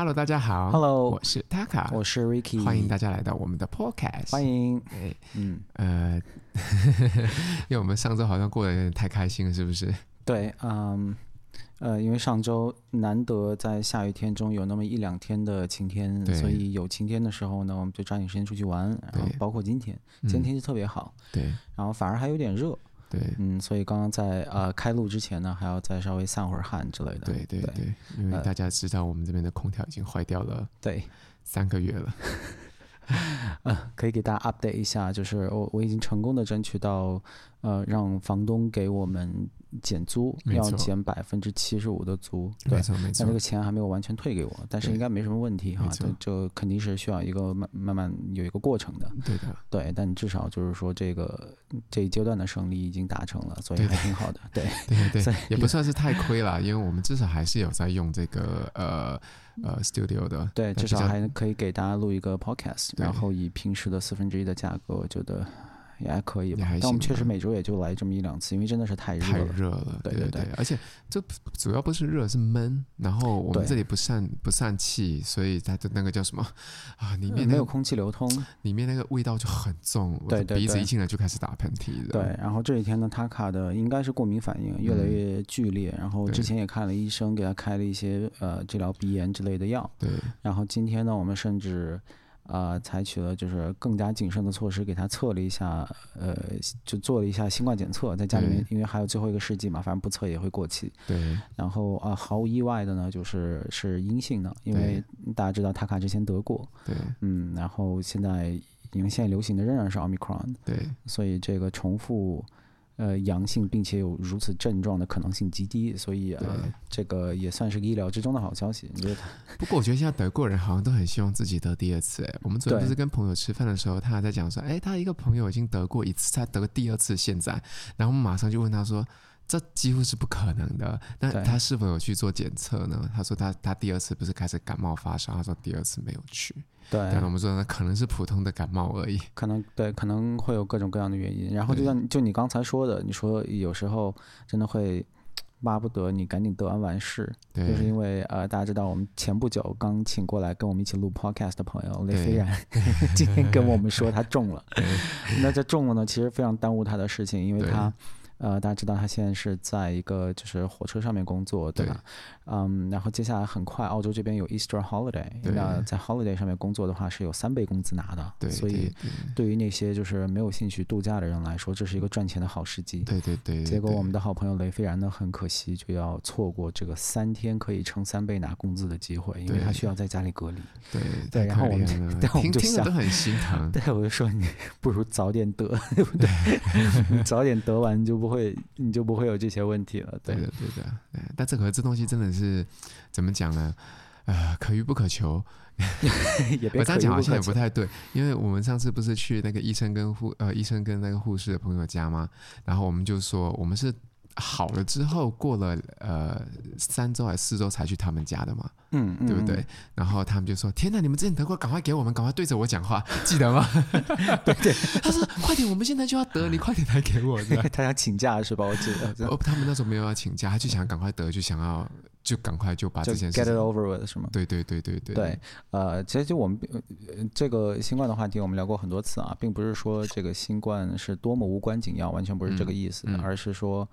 Hello，大家好。Hello，我是 Taka，我是 Ricky，欢迎大家来到我们的 Podcast。欢迎。对，嗯，呃，因为我们上周好像过得有点太开心了，是不是？对，嗯，呃，因为上周难得在下雨天中有那么一两天的晴天，所以有晴天的时候呢，我们就抓紧时间出去玩。然后包括今天，今天天气特别好。对。然后反而还有点热。对，嗯，所以刚刚在呃开录之前呢，还要再稍微散会儿汗之类的。对对对，对，因为大家知道我们这边的空调已经坏掉了，对，三个月了。呃，可以给大家 update 一下，就是我我已经成功的争取到，呃，让房东给我们减租，要减百分之七十五的租，对，没错没错。但这个钱还没有完全退给我，但是应该没什么问题哈，这这肯定是需要一个慢慢慢有一个过程的。对的，对，但至少就是说这个这一阶段的胜利已经达成了，所以还挺好的。对 对对对，也不算是太亏了，因为我们至少还是有在用这个呃。呃，studio 的对，至少还可以给大家录一个 podcast，然后以平时的四分之一的价格，我觉得也还可以吧。但我们确实每周也就来这么一两次，因为真的是太热了。太热了，对对对，对，而且这主要不是热，是闷。然后我们这里不散不散气，所以它的那个叫什么啊？里面、那个、没有空气流通，里面那个味道就很重。对，对，对，鼻子一进来就开始打喷嚏的。对，然后这几天呢，他卡的应该是过敏反应越来越剧烈，嗯、然后之前也看了医生，给他开了一些呃治疗鼻炎之类的药。对，然后今天呢，我们甚至。呃，采取了就是更加谨慎的措施，给他测了一下，呃，就做了一下新冠检测，在家里面，因为还有最后一个试剂嘛，反正不测也会过期。对。然后啊、呃，毫无意外的呢，就是是阴性的，因为大家知道塔卡之前得过。对。嗯，然后现在因为现在流行的仍然是奥密克戎。对。所以这个重复。呃，阳性并且有如此症状的可能性极低，所以呃，这个也算是个意料之中的好消息。你觉得？不过我觉得现在德国人好像都很希望自己得第二次。哎，我们昨天不是跟朋友吃饭的时候，他还在讲说，哎，他一个朋友已经得过一次，他得第二次，现在，然后我们马上就问他说，这几乎是不可能的。那他是否有去做检测呢？他说他他第二次不是开始感冒发烧，他说第二次没有去。对，但我们说那，可能是普通的感冒而已，可能对，可能会有各种各样的原因。然后就像就你刚才说的，你说有时候真的会巴不得你赶紧得完完事，就是因为呃，大家知道我们前不久刚请过来跟我们一起录 podcast 的朋友雷飞然，今天跟我们说他中了，那这中了呢，其实非常耽误他的事情，因为他。呃，大家知道他现在是在一个就是火车上面工作，对吧？嗯，然后接下来很快，澳洲这边有 Easter Holiday，那在 Holiday 上面工作的话是有三倍工资拿的，对，所以对于那些就是没有兴趣度假的人来说，这是一个赚钱的好时机。对对对，结果我们的好朋友雷飞然呢，很可惜就要错过这个三天可以乘三倍拿工资的机会，因为他需要在家里隔离。对对，然后我们，但我们就想，听听都很心疼。对，我就说你不如早点得，对不对？你 早点得完你就不。会，你就不会有这些问题了。对，对的，对的。但这个这东西真的是怎么讲呢？呃，可遇不可求。也别我这样讲好像也不太对，因为我们上次不是去那个医生跟护呃医生跟那个护士的朋友家吗？然后我们就说我们是。好了之后，过了呃三周还是四周才去他们家的嘛，嗯，嗯，对不对？然后他们就说：“天哪，你们之前得过，赶快给我们，赶快对着我讲话，记得吗？” 对对，他说：“快点，我们现在就要得，你快点来给我。” 他想请假是吧？我记得。哦，他们那时候没有要请假，他就想赶快得，就想要就赶快就把这件事 get it over with 是吗？对对对对对。对，呃，其实就我们这个新冠的话题，我们聊过很多次啊，并不是说这个新冠是多么无关紧要，完全不是这个意思，嗯嗯、而是说。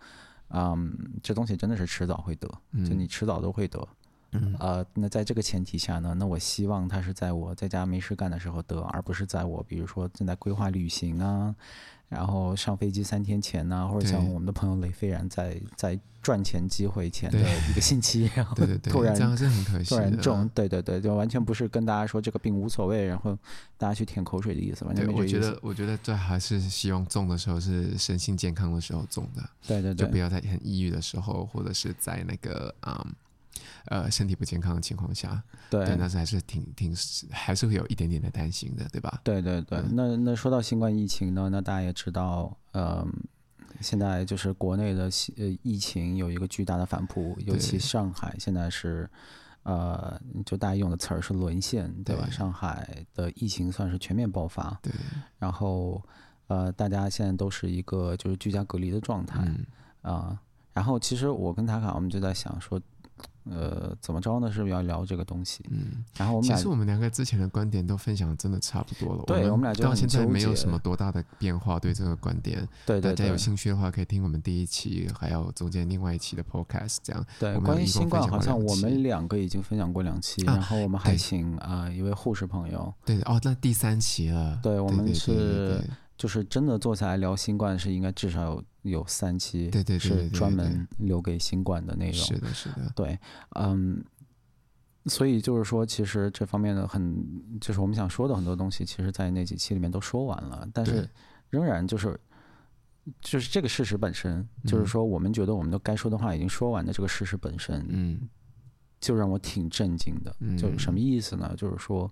嗯，这东西真的是迟早会得，就你迟早都会得。嗯，呃，那在这个前提下呢，那我希望他是在我在家没事干的时候得，而不是在我比如说正在规划旅行啊，然后上飞机三天前呢、啊，或者像我们的朋友雷飞然在在赚钱机会前的一个星期，然后突然这样是很可惜，突然中，对对对，就完全不是跟大家说这个病无所谓，然后大家去舔口水的意思，完全没。我觉得，我觉得这还是希望中的时候是身心健康的时候中的，对对对，就不要在很抑郁的时候，或者是在那个啊。嗯呃，身体不健康的情况下，对，但是还是挺挺，还是会有一点点的担心的，对吧？对对对，嗯、那那说到新冠疫情呢，那大家也知道，呃，现在就是国内的呃疫情有一个巨大的反扑，尤其上海现在是，呃，就大家用的词儿是沦陷，对吧？对，上海的疫情算是全面爆发，对，然后呃，大家现在都是一个就是居家隔离的状态，啊、嗯呃，然后其实我跟塔卡我们就在想说。呃，怎么着呢？是不是要聊这个东西？嗯，然后我们其实我们两个之前的观点都分享的真的差不多了。对，我们俩到现在没有什么多大的变化，对这个观点。对，大家有兴趣的话，可以听我们第一期，还有中间另外一期的 podcast。这样，对，关于新冠，好像我们两个已经分享过两期，啊、然后我们还请啊、呃、一位护士朋友。对哦，那第三期了。对，我们是。就是真的坐下来聊新冠，是应该至少有有三期，对对对，是专门留给新冠的内容。是的，是的，对，嗯，所以就是说，其实这方面的很，就是我们想说的很多东西，其实，在那几期里面都说完了，但是仍然就是，就是这个事实本身，就是说，我们觉得我们都该说的话已经说完的这个事实本身，嗯，就让我挺震惊的。就是什么意思呢？就是说。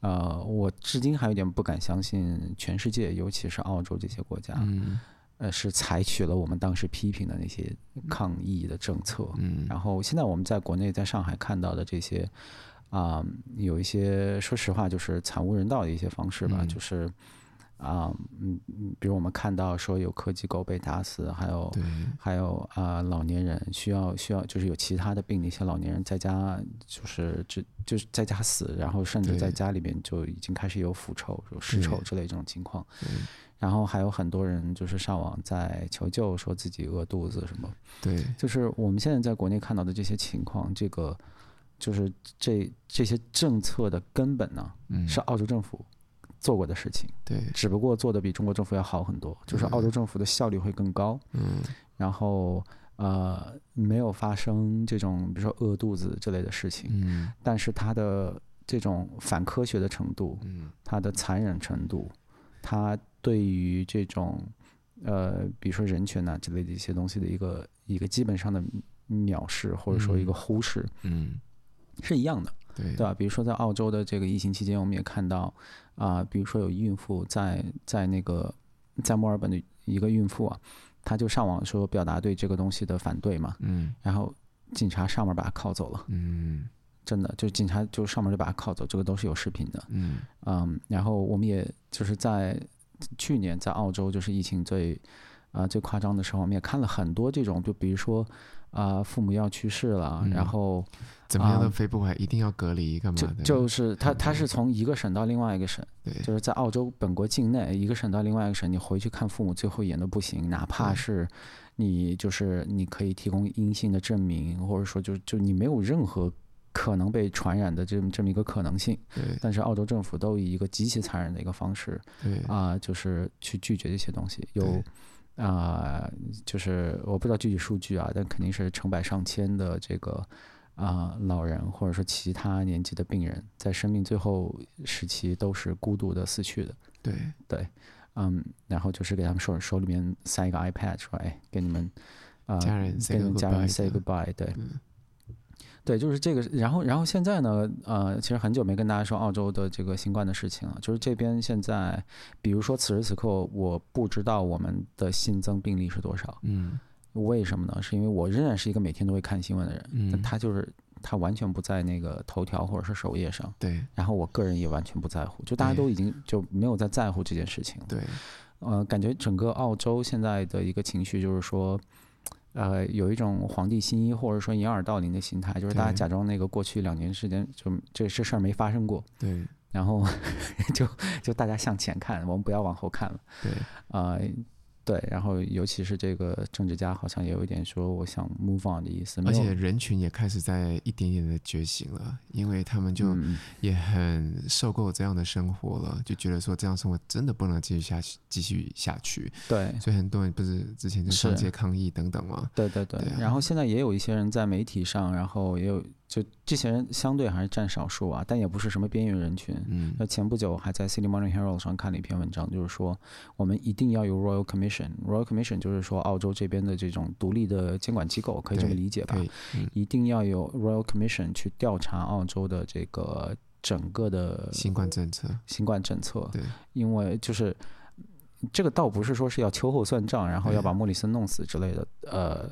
呃，我至今还有点不敢相信，全世界，尤其是澳洲这些国家，嗯、呃，是采取了我们当时批评的那些抗疫的政策。嗯，然后现在我们在国内，在上海看到的这些，啊、呃，有一些，说实话，就是惨无人道的一些方式吧，嗯、就是。啊，嗯嗯，比如我们看到说有科技狗被打死，还有还有啊、呃，老年人需要需要就是有其他的病的一些老年人在家就是就就是在家死，然后甚至在家里面就已经开始有腐臭、有尸臭之类这种情况，然后还有很多人就是上网在求救，说自己饿肚子什么，对，就是我们现在在国内看到的这些情况，这个就是这这些政策的根本呢，嗯、是澳洲政府。做过的事情，对，只不过做的比中国政府要好很多，就是澳洲政府的效率会更高，嗯，然后呃没有发生这种比如说饿肚子之类的事情，嗯，但是它的这种反科学的程度，嗯，它的残忍程度，它对于这种呃比如说人权呐之类的一些东西的一个一个基本上的藐视或者说一个忽视，嗯，是一样的。对，对吧？比如说在澳洲的这个疫情期间，我们也看到啊、呃，比如说有孕妇在在那个在墨尔本的一个孕妇啊，她就上网说表达对这个东西的反对嘛，嗯，然后警察上门把她铐走了，嗯，真的就警察就上门就把她铐走，这个都是有视频的，嗯嗯，然后我们也就是在去年在澳洲就是疫情最啊、呃、最夸张的时候，我们也看了很多这种，就比如说啊、呃、父母要去世了，嗯、然后。怎么样都飞不回来，一定要隔离干嘛的？就就是他，他是从一个省到另外一个省，对，就是在澳洲本国境内一个省到另外一个省，你回去看父母最后一眼都不行，哪怕是你就是你可以提供阴性的证明，或者说就就你没有任何可能被传染的这么这么一个可能性，对。但是澳洲政府都以一个极其残忍的一个方式，对。啊、呃，就是去拒绝这些东西，有啊、呃，就是我不知道具体数据啊，但肯定是成百上千的这个。啊、呃，老人或者说其他年纪的病人，在生命最后时期都是孤独的死去的。对对，嗯，然后就是给他们手手里面塞一个 iPad 出来，给你们啊，呃、家人跟家人 say goodbye。对，嗯、对，就是这个。然后，然后现在呢，呃，其实很久没跟大家说澳洲的这个新冠的事情了。就是这边现在，比如说此时此刻，我不知道我们的新增病例是多少。嗯。为什么呢？是因为我仍然是一个每天都会看新闻的人，嗯，他就是他完全不在那个头条或者是首页上，对。然后我个人也完全不在乎，就大家都已经就没有在在乎这件事情了，对。呃，感觉整个澳洲现在的一个情绪就是说，呃，有一种皇帝新衣或者说掩耳盗铃的心态，就是大家假装那个过去两年时间就这这事儿没发生过，对。然后 就就大家向前看，我们不要往后看了，对。啊、呃。对，然后尤其是这个政治家好像也有一点说我想 move on 的意思，而且人群也开始在一点点的觉醒了，因为他们就也很受够这样的生活了，嗯、就觉得说这样生活真的不能继续下去，继续下去。对，所以很多人不是之前就上街抗议等等吗？对对对，对啊、然后现在也有一些人在媒体上，然后也有。就这些人相对还是占少数啊，但也不是什么边缘人群。嗯，那前不久还在《City Morning Herald》上看了一篇文章，就是说我们一定要有 Royal Commission。Royal Commission 就是说澳洲这边的这种独立的监管机构，可以这么理解吧？嗯、一定要有 Royal Commission 去调查澳洲的这个整个的新冠政策。新冠政策。对，因为就是这个倒不是说是要秋后算账，然后要把莫里森弄死之类的。呃。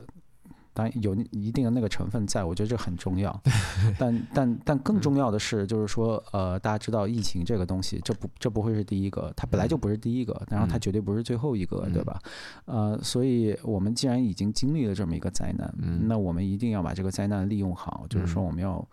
当然有一定的那个成分在，我觉得这很重要。但但但更重要的是，就是说，呃，大家知道疫情这个东西，这不这不会是第一个，它本来就不是第一个，然后它绝对不是最后一个，对吧？呃，所以我们既然已经经历了这么一个灾难，那我们一定要把这个灾难利用好，就是说我们要。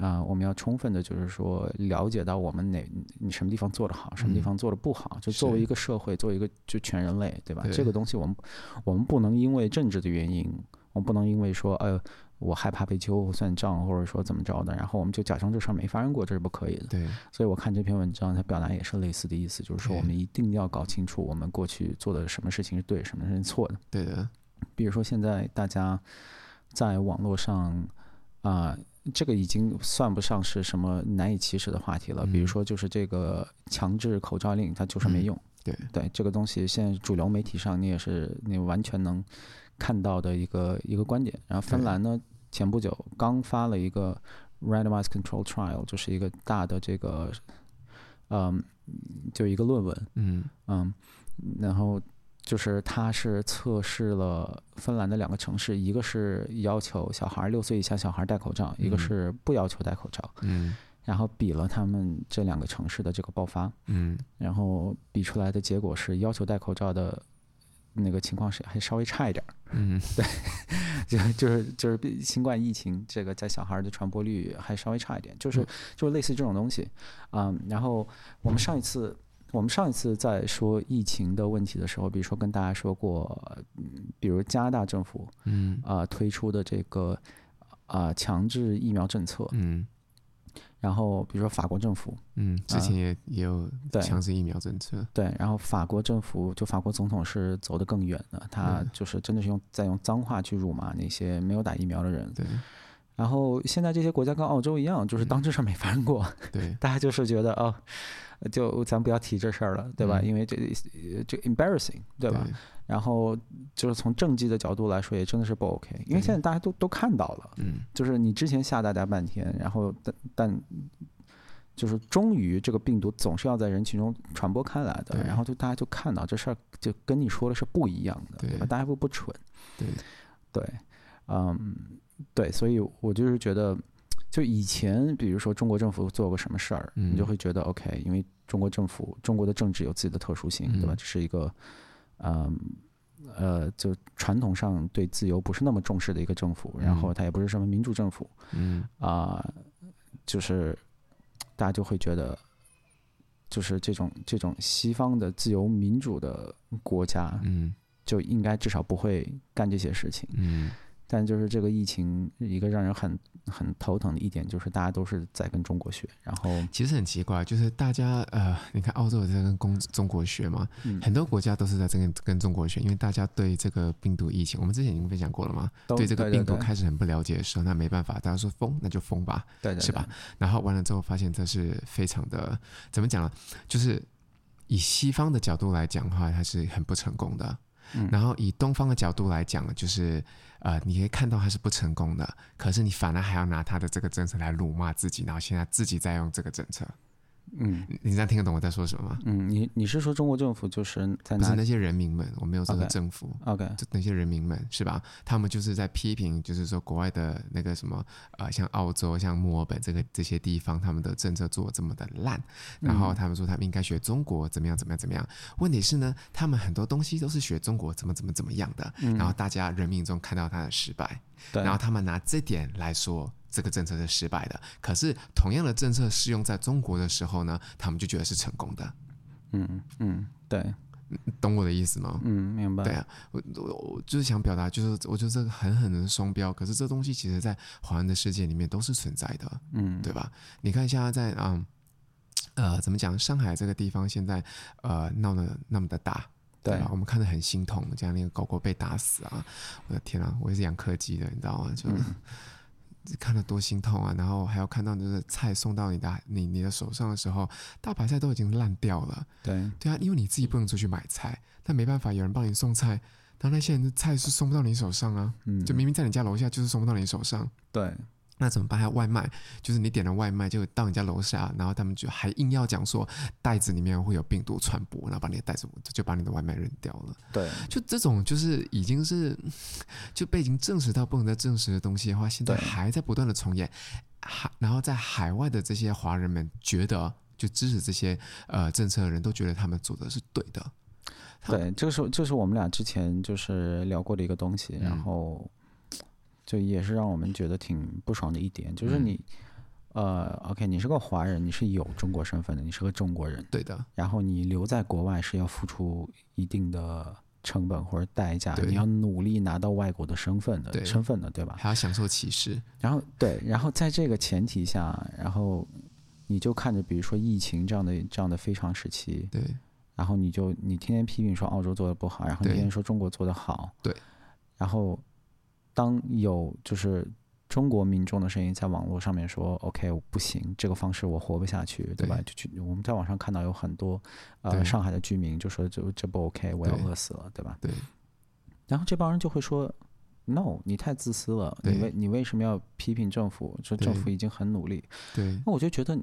啊、呃，我们要充分的，就是说了解到我们哪你什么地方做得好，什么地方做得不好。嗯、就作为一个社会，作为一个就全人类，对吧？对这个东西我们我们不能因为政治的原因，我们不能因为说，呃，我害怕被秋后算账，或者说怎么着的，然后我们就假装这事儿没发生过，这是不可以的。对。所以我看这篇文章，它表达也是类似的意思，就是说我们一定要搞清楚我们过去做的什么事情是对，什么是错的。对的。比如说现在大家在网络上啊。呃这个已经算不上是什么难以启齿的话题了。比如说，就是这个强制口罩令，它就是没用。对对，这个东西现在主流媒体上你也是你完全能看到的一个一个观点。然后芬兰呢，前不久刚发了一个 randomized control trial，就是一个大的这个，嗯，就一个论文。嗯嗯，然后。就是它是测试了芬兰的两个城市，一个是要求小孩六岁以下小孩戴口罩，一个是不要求戴口罩。嗯，然后比了他们这两个城市的这个爆发。嗯，然后比出来的结果是要求戴口罩的那个情况是还稍微差一点儿。嗯，对，就就是就是新冠疫情这个在小孩的传播率还稍微差一点，就是就是类似这种东西。嗯，然后我们上一次。我们上一次在说疫情的问题的时候，比如说跟大家说过，嗯，比如加拿大政府，嗯，啊、呃、推出的这个啊、呃、强制疫苗政策，嗯，然后比如说法国政府，嗯，之前也也有强制疫苗政策，呃、对，然后法国政府就法国总统是走得更远的，他就是真的是用在用脏话去辱骂那些没有打疫苗的人，对。然后现在这些国家跟澳洲一样，就是当这事儿没发生过，嗯、对，大家就是觉得哦。就咱不要提这事儿了，对吧？嗯、因为这这 embarrassing，对吧？对，然后就是从政绩的角度来说，也真的是不 OK。因为现在大家都都看到了，嗯，就是你之前吓大家半天，然后但但就是终于这个病毒总是要在人群中传播开来的，然后就大家就看到这事儿就跟你说的是不一样的，对，对吧？大家不不蠢，对对，嗯，对，所以我就是觉得。就以前，比如说中国政府做过什么事儿，你就会觉得 OK，因为中国政府、中国的政治有自己的特殊性，对吧？这是一个，嗯，呃，就传统上对自由不是那么重视的一个政府，然后它也不是什么民主政府，嗯。啊，就是大家就会觉得，就是这种这种西方的自由民主的国家，嗯，就应该至少不会干这些事情，嗯。但就是这个疫情，一个让人很很头疼的一点，就是大家都是在跟中国学。然后其实很奇怪，就是大家呃，你看澳洲也在跟中中国学嘛，嗯、很多国家都是在这跟跟中国学，因为大家对这个病毒疫情，我们之前已经分享过了嘛，对这个病毒开始很不了解的时候，那没办法，大家说封那就封吧，对对对，是吧？然后完了之后发现这是非常的怎么讲呢？就是以西方的角度来讲的话，它是很不成功的。嗯、然后以东方的角度来讲，就是呃，你可以看到他是不成功的，可是你反而还要拿他的这个政策来辱骂自己，然后现在自己在用这个政策。嗯，你这样听得懂我在说什么吗？嗯，你你是说中国政府就是在不是那些人民们？我没有说的政府。OK，就那些人民们是吧？他们就是在批评，就是说国外的那个什么啊、呃，像澳洲、像墨尔本这个这些地方，他们的政策做这么的烂，然后他们说他们应该学中国怎么样怎么样怎么样。问题是呢，他们很多东西都是学中国怎么怎么怎么样的，然后大家人民中看到他的失败，然后他们拿这点来说。这个政策是失败的，可是同样的政策适用在中国的时候呢，他们就觉得是成功的。嗯嗯，对，懂我的意思吗？嗯，明白。对啊，我我我就是想表达，就是我觉得这个狠狠的双标，可是这东西其实在华人的世界里面都是存在的，嗯，对吧？你看现在在嗯呃怎么讲，上海这个地方现在呃闹得那么的大，对吧？我们看得很心痛，这样那个狗狗被打死啊，我的天啊，我也是养柯基的，你知道吗？就。嗯 看得多心痛啊！然后还要看到就是菜送到你的你你的手上的时候，大白菜都已经烂掉了。对对啊，因为你自己不能出去买菜，但没办法，有人帮你送菜，但那些人的菜是送不到你手上啊。嗯，就明明在你家楼下，就是送不到你手上。对，那怎么办？还有外卖，就是你点了外卖，就到你家楼下，然后他们就还硬要讲说袋子里面会有病毒传播，然后把你的袋子就把你的外卖扔掉了。对，就这种就是已经是就被已经证实到不能再证实的东西的话，现在还在不断的重演。海，然后在海外的这些华人们觉得，就支持这些呃政策的人都觉得他们做的是对的。对，这个是这是我们俩之前就是聊过的一个东西，嗯、然后。就也是让我们觉得挺不爽的一点，就是你，呃，OK，你是个华人，你是有中国身份的，你是个中国人，对的。然后你留在国外是要付出一定的成本或者代价，你要努力拿到外国的身份的身份的，对吧？还要享受歧视。然后对，然后在这个前提下，然后你就看着，比如说疫情这样的这样的非常时期，对，然后你就你天天批评说澳洲做的不好，然后你天天说中国做的好，对，然后。当有就是中国民众的声音在网络上面说 “OK，我不行，这个方式我活不下去”，对吧？就去我们在网上看到有很多呃上海的居民就说这这不 OK，我要饿死了，对吧？对。然后这帮人就会说：“No，你太自私了，你为你为什么要批评政府？说政府已经很努力。”对。那我就觉得，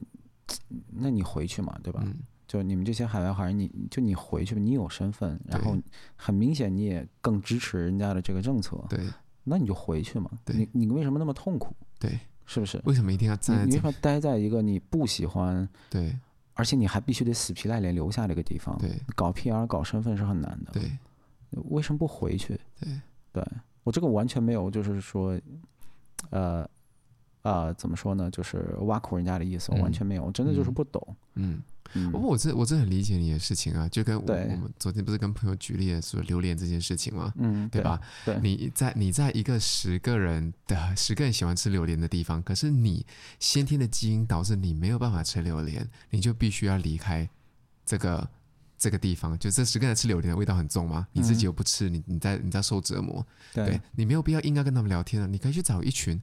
那你回去嘛，对吧？就你们这些海外华人，你就你回去吧，你有身份，然后很明显你也更支持人家的这个政策，对。那你就回去嘛，你你为什么那么痛苦？对，是不是？为什么一定要在？你为什么待在一个你不喜欢？对，而且你还必须得死皮赖脸留下这个地方。对，搞 PR 搞身份是很难的。对，为什么不回去？对，对我这个完全没有，就是说，呃，呃，怎么说呢？就是挖苦人家的意思，我完全没有，我真的就是不懂。嗯。嗯不过我这我真的很理解你的事情啊，就跟我我们昨天不是跟朋友举例说榴莲这件事情吗？嗯，对吧？对，你在你在一个十个人的十个人喜欢吃榴莲的地方，可是你先天的基因导致你没有办法吃榴莲，你就必须要离开这个这个地方。就这十个人吃榴莲的味道很重吗？你自己又不吃，你你在你在受折磨。对，对你没有必要应该跟他们聊天啊，你可以去找一群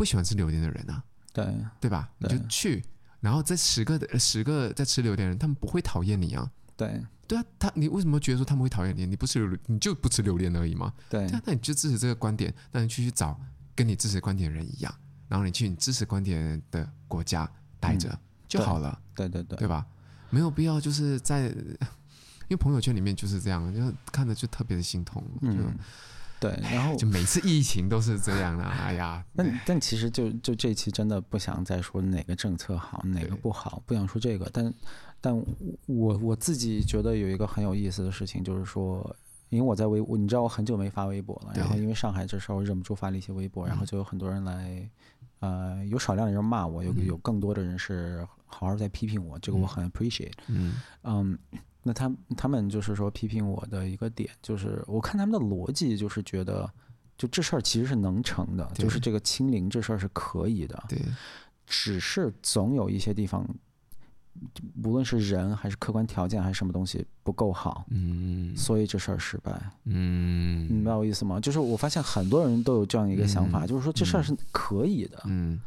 不喜欢吃榴莲的人啊，对对吧？你就去。然后这十个的十个在吃榴莲的人，他们不会讨厌你啊。对对啊，他你为什么觉得说他们会讨厌你？你不吃榴，你就不吃榴莲而已嘛。对，那你就支持这个观点，那你去去找跟你支持观点的人一样，然后你去你支持观点的国家待着就好了。对对对，对吧？没有必要就是在，因为朋友圈里面就是这样，就看着就特别的心痛。嗯。对，然后就每次疫情都是这样的，哎呀，但但其实就就这期真的不想再说哪个政策好，哪个不好，不想说这个。但但我我自己觉得有一个很有意思的事情，就是说，因为我在微，你知道我很久没发微博了，然后因为上海这时候忍不住发了一些微博，然后就有很多人来，呃，有少量的人骂我，有有更多的人是好好在批评我，这个我很 appreciate，嗯嗯。那他他们就是说批评我的一个点，就是我看他们的逻辑，就是觉得就这事儿其实是能成的，就是这个清零这事儿是可以的，对，只是总有一些地方，无论是人还是客观条件还是什么东西不够好，嗯，所以这事儿失败，嗯，明白我意思吗？就是我发现很多人都有这样一个想法，嗯、就是说这事儿是可以的，嗯，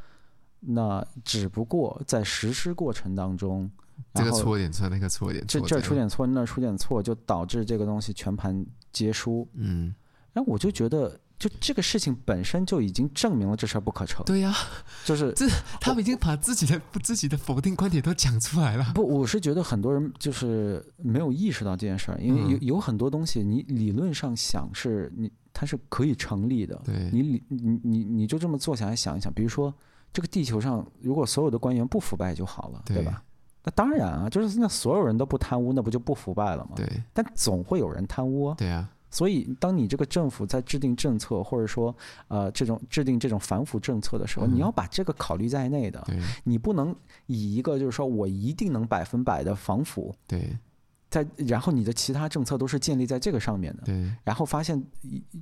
那只不过在实施过程当中。这个错点错，那个错点错，这这出点错，那出点错，就导致这个东西全盘皆输。嗯，然后我就觉得，就这个事情本身就已经证明了这事儿不可成。对呀、啊，就是这他们已经把自己的自己的否定观点都讲出来了。不，我是觉得很多人就是没有意识到这件事儿，因为有有很多东西，你理论上想是你它是可以成立的。对，你理你你你就这么坐下来想一想，比如说这个地球上如果所有的官员不腐败就好了，对，对吧？那当然啊，就是那所有人都不贪污，那不就不腐败了吗？对。但总会有人贪污啊。对啊。所以，当你这个政府在制定政策，或者说呃这种制定这种反腐政策的时候，嗯、你要把这个考虑在内的。对。你不能以一个就是说我一定能百分百的防腐。对。在然后你的其他政策都是建立在这个上面的，对。然后发现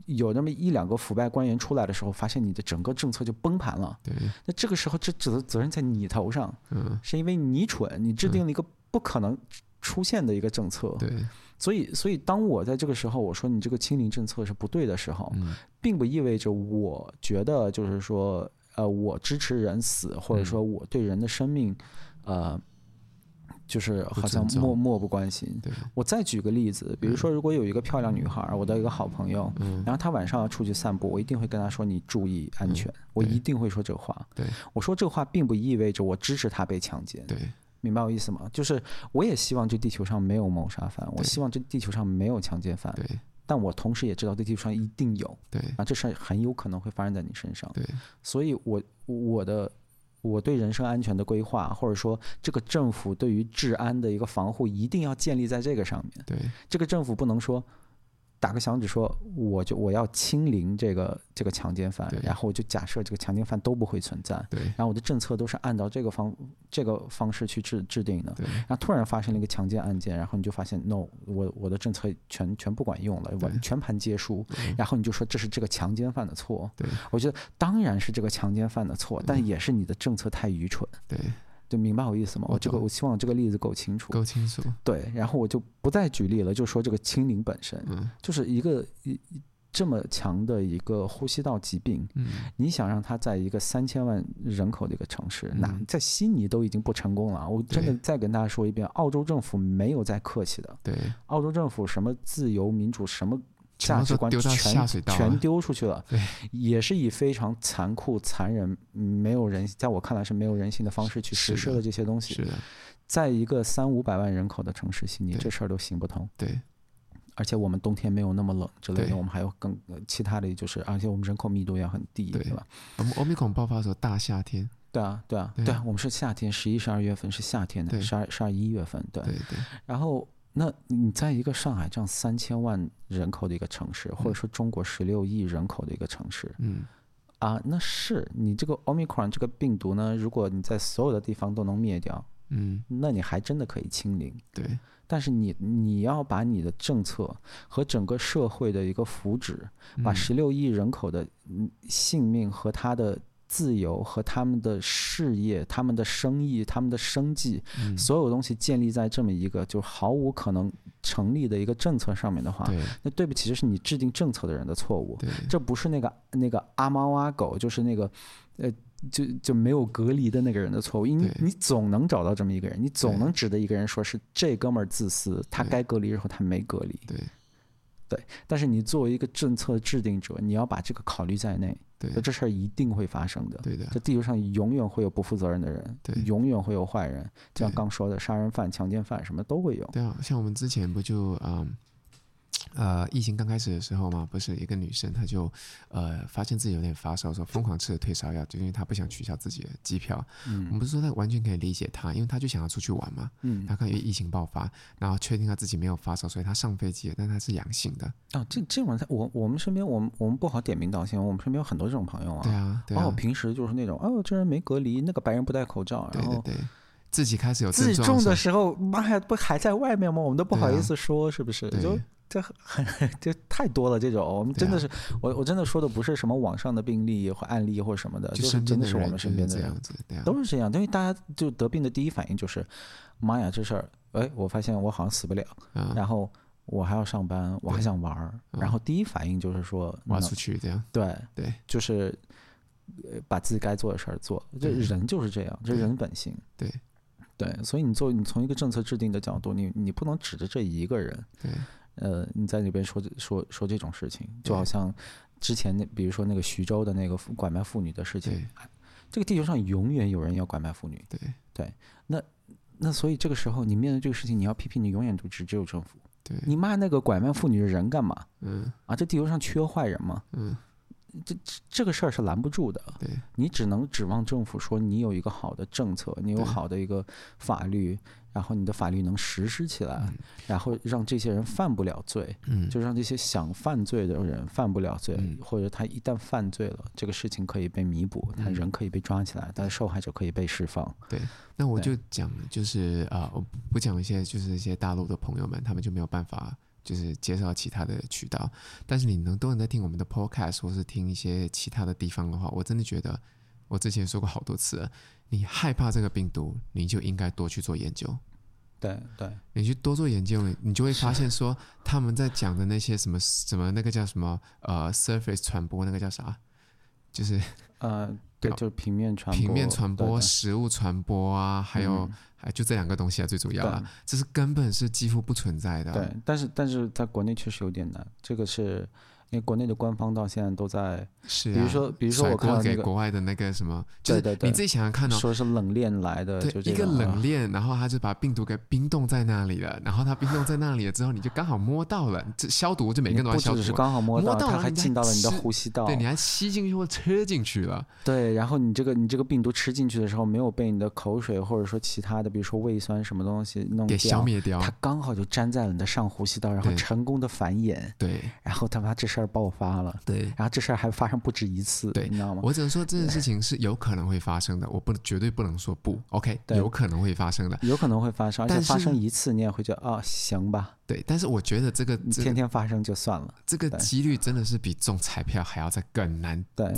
有那么一两个腐败官员出来的时候，发现你的整个政策就崩盘了，对。那这个时候这责责任在你头上，嗯，是因为你蠢，你制定了一个不可能出现的一个政策，对。所以所以当我在这个时候我说你这个清零政策是不对的时候，嗯，并不意味着我觉得就是说呃我支持人死，或者说我对人的生命，呃。就是好像漠漠不关心。我再举个例子，比如说，如果有一个漂亮女孩，我的一个好朋友，然后她晚上要出去散步，我一定会跟她说：“你注意安全。”我一定会说这话。对，我说这话并不意味着我支持她被强奸。对，明白我意思吗？就是我也希望这地球上没有谋杀犯，我希望这地球上没有强奸犯。对，但我同时也知道这地球上一定有。对，啊，这事儿很有可能会发生在你身上。对，所以我我的。我对人身安全的规划，或者说这个政府对于治安的一个防护，一定要建立在这个上面。对，这个政府不能说。打个响指说，我就我要清零这个这个强奸犯，然后我就假设这个强奸犯都不会存在，然后我的政策都是按照这个方这个方式去制制定的，然后突然发生了一个强奸案件，然后你就发现，no，我我的政策全全不管用了，我全盘皆输，然后你就说这是这个强奸犯的错，我觉得当然是这个强奸犯的错，但也是你的政策太愚蠢。对。就明白我意思吗？我这个我希望这个例子够清楚，够清楚。对，然后我就不再举例了，就说这个清零本身，嗯，就是一个一这么强的一个呼吸道疾病，嗯，你想让它在一个三千万人口的一个城市，嗯，那在悉尼都已经不成功了。我真的再跟大家说一遍，澳洲政府没有在客气的，对，澳洲政府什么自由民主什么。价值观全全丢出去了，也是以非常残酷、残忍、没有人，在我看来是没有人性的方式去实施了这些东西。是的，在一个三五百万人口的城市，悉尼这事儿都行不通。对，而且我们冬天没有那么冷之类的，我们还有更其他的就是，而且我们人口密度也很低，对吧？我们欧米孔爆发的时候大夏天。对啊，对啊，对啊，我们是夏天，十一、十二月份是夏天的，十二、十二一月份，对对对，然后。那你在一个上海这样三千万人口的一个城市，或者说中国十六亿人口的一个城市，嗯，啊，那是你这个 Omicron 这个病毒呢，如果你在所有的地方都能灭掉，嗯，那你还真的可以清零。对，但是你你要把你的政策和整个社会的一个福祉，把十六亿人口的性命和他的。自由和他们的事业、他们的生意、他们的生计，嗯、所有东西建立在这么一个就毫无可能成立的一个政策上面的话，对那对不起，这是你制定政策的人的错误。这不是那个那个阿猫阿狗，就是那个呃，就就没有隔离的那个人的错误。因为你总能找到这么一个人，你总能指的一个人说是这哥们儿自私，他该隔离然后他没隔离。对，对，但是你作为一个政策制定者，你要把这个考虑在内。对，这事儿一定会发生的。对的，这地球上永远会有不负责任的人，对，永远会有坏人，就像刚说的，杀人犯、强奸犯什么都会有。对啊，像我们之前不就嗯。呃，疫情刚开始的时候嘛，不是一个女生，她就呃发现自己有点发烧，说疯狂吃了退烧药，就因为她不想取消自己的机票。嗯，我们不是说她完全可以理解她，因为她就想要出去玩嘛。嗯，她看因为疫情爆发，然后确定她自己没有发烧，所以她上飞机了，但她是阳性的。啊，这这种我我们身边，我们我们不好点名道姓，我们身边有很多这种朋友啊。对啊，对啊。包括平时就是那种，哦，这人没隔离，那个白人不戴口罩，然后对对对，自己开始有自重的时候，妈呀，不还在外面吗？我们都不好意思说，是不是？就。这很 这太多了，这种。我们真的是、啊、我我真的说的不是什么网上的病例或案例或什么的，就是真的是我们身边的样子，都是这样。因为大家就得病的第一反应就是，妈呀，这事儿，哎，我发现我好像死不了，啊、然后我还要上班，我还想玩儿，然后第一反应就是说，我要出去这样，对对，就是把自己该做的事儿做，这人就是这样，这人本性，对。对，所以你做你从一个政策制定的角度，你你不能指着这一个人，对。呃，你在那边说说说这种事情，就好像之前那，比如说那个徐州的那个拐卖妇女的事情，这个地球上永远有人要拐卖妇女。对对，那那所以这个时候你面对这个事情，你要批评，你永远就只只有政府。对，你骂那个拐卖妇女的人干嘛？嗯，啊，这地球上缺坏人吗？嗯，这这个事儿是拦不住的。对，你只能指望政府说你有一个好的政策，你有好的一个法律。然后你的法律能实施起来，嗯、然后让这些人犯不了罪，嗯，就让这些想犯罪的人犯不了罪，嗯、或者他一旦犯罪了，这个事情可以被弥补，他人可以被抓起来，嗯、但受害者可以被释放。对，那我就讲，就是啊、呃，我不讲一些，就是一些大陆的朋友们，他们就没有办法，就是介绍其他的渠道。但是你能都能在听我们的 podcast，或是听一些其他的地方的话，我真的觉得，我之前说过好多次了。你害怕这个病毒，你就应该多去做研究。对对，对你去多做研究，你就会发现说他们在讲的那些什么什么那个叫什么呃 surface 传播那个叫啥，就是呃对，就是平面传播，平面传播、对食物传播啊，还有、还、就这两个东西啊，最主要啊，这是根本是几乎不存在的。对，但是但是在国内确实有点难，这个是。因为国内的官方到现在都在，是、啊，比如说，比如说我看到那个给国外的那个什么，对对对，你自己想想看哦，说是冷链来的，对，一个冷链，然后他就把病毒给冰冻在那里了，然后他冰冻在那里了之后，你就刚好摸到了，这消毒就每个人都要消毒，是刚好摸到，摸到了它还进到了你的呼吸道，对，你还吸进去或吃进去了，对，然后你这个你这个病毒吃进去的时候，没有被你的口水或者说其他的，比如说胃酸什么东西弄给消灭掉，它刚好就粘在了你的上呼吸道，然后成功的繁衍，对，然后他妈这事儿爆发了。对，然后这事儿还发生不止一次，对，你知道吗？我只能说这件事情是有可能会发生的，我不绝对不能说不，OK，有可能会发生的，有可能会发生，而且发生一次你也会觉得啊、哦，行吧。对，但是我觉得这个天天发生就算了，这个几率真的是比中彩票还要再更难，对，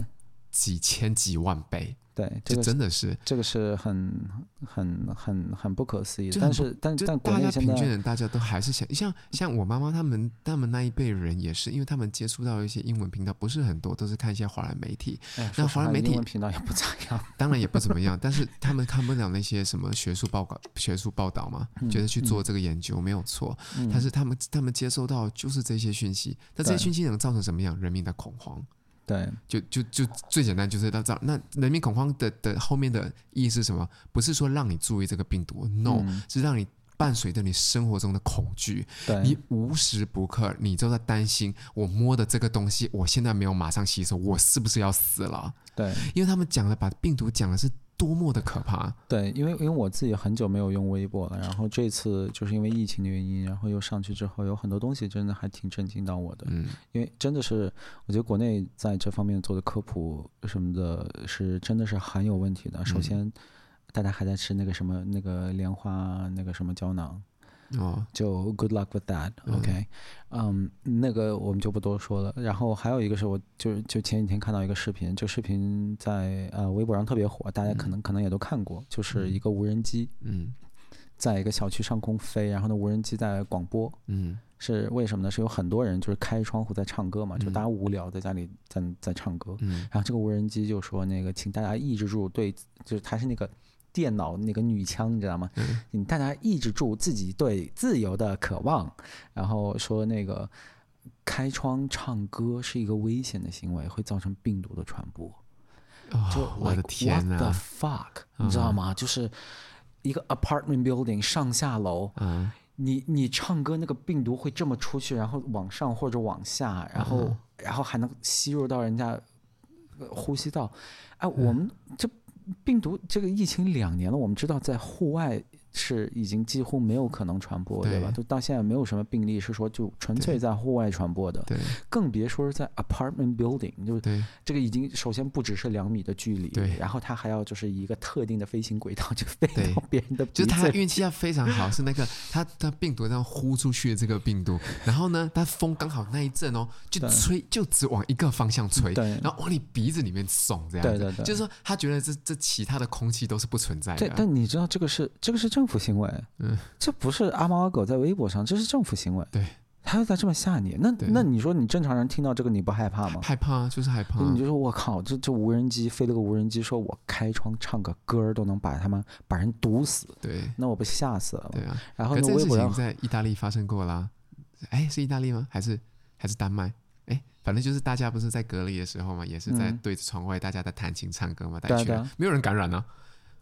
几千几万倍。对，这个真的是这个是很很很很不可思议的。但是但但大家平均人大家都还是想像像我妈妈他们他们那一辈人也是，因为他们接触到一些英文频道不是很多，都是看一些华人媒体。哎、那华人媒体频道也不咋样，当然也不怎么样。但是他们看不了那些什么学术报告、学术报道嘛，觉得去做这个研究没有错。嗯、但是他们他们接收到就是这些讯息，那这些讯息能造成什么样？人民的恐慌。对，就就就最简单就是到这，那人民恐慌的的后面的意义是什么？不是说让你注意这个病毒，no，、嗯、是让你伴随着你生活中的恐惧，对你无时不刻你都在担心，我摸的这个东西，我现在没有马上吸收，我是不是要死了？对，因为他们讲的把病毒讲的是。多么的可怕！对，因为因为我自己很久没有用微博了，然后这次就是因为疫情的原因，然后又上去之后，有很多东西真的还挺震惊到我的。嗯，因为真的是，我觉得国内在这方面做的科普什么的，是真的是很有问题的。首先，大家还在吃那个什么那个莲花那个什么胶囊。哦，就 good luck with that，OK，嗯，嗯，那个我们就不多说了。然后还有一个是我就就前几天看到一个视频，这个视频在呃微博上特别火，大家可能、嗯、可能也都看过，就是一个无人机，嗯，在一个小区上空飞，然后呢无人机在广播，嗯，是为什么呢？是有很多人就是开窗户在唱歌嘛，就大家无聊在家里在在唱歌，嗯，然后这个无人机就说那个请大家抑制住对，就是它是那个。电脑那个女枪，你知道吗？你、嗯、大家抑制住自己对自由的渴望，然后说那个开窗唱歌是一个危险的行为，会造成病毒的传播。哦、就 like, 我的天哪 What the fuck，你知道吗？嗯、就是一个 apartment building 上下楼，嗯、你你唱歌那个病毒会这么出去，然后往上或者往下，然后、嗯、然后还能吸入到人家呼吸道。哎，我们这。病毒这个疫情两年了，我们知道在户外。是已经几乎没有可能传播，对，对吧？就到现在没有什么病例是说就纯粹在户外传播的，对，更别说是在 apartment building，就是这个已经首先不只是两米的距离，对，然后它还要就是一个特定的飞行轨道就飞到别人的，就他运气要非常好，是那个他他病毒这样呼出去的这个病毒，然后呢，他风刚好那一阵哦，就吹就只往一个方向吹，对，然后往你鼻子里面送这样，对对对，就是说他觉得这这其他的空气都是不存在的，对，但你知道这个是这个是正。政府行为，嗯，这不是阿猫阿狗在微博上，这是政府行为。对，他又在这么吓你，那那你说你正常人听到这个你不害怕吗？害怕，就是害怕。你就说我靠，这这无人机飞了个无人机，说我开窗唱个歌都能把他们把人毒死，对，那我不吓死了？对啊。然后呢，微博上在意大利发生过啦，哎，是意大利吗？还是还是丹麦？哎，反正就是大家不是在隔离的时候嘛，也是在对着窗外，大家在弹琴唱歌嘛，带去没有人感染呢。啊，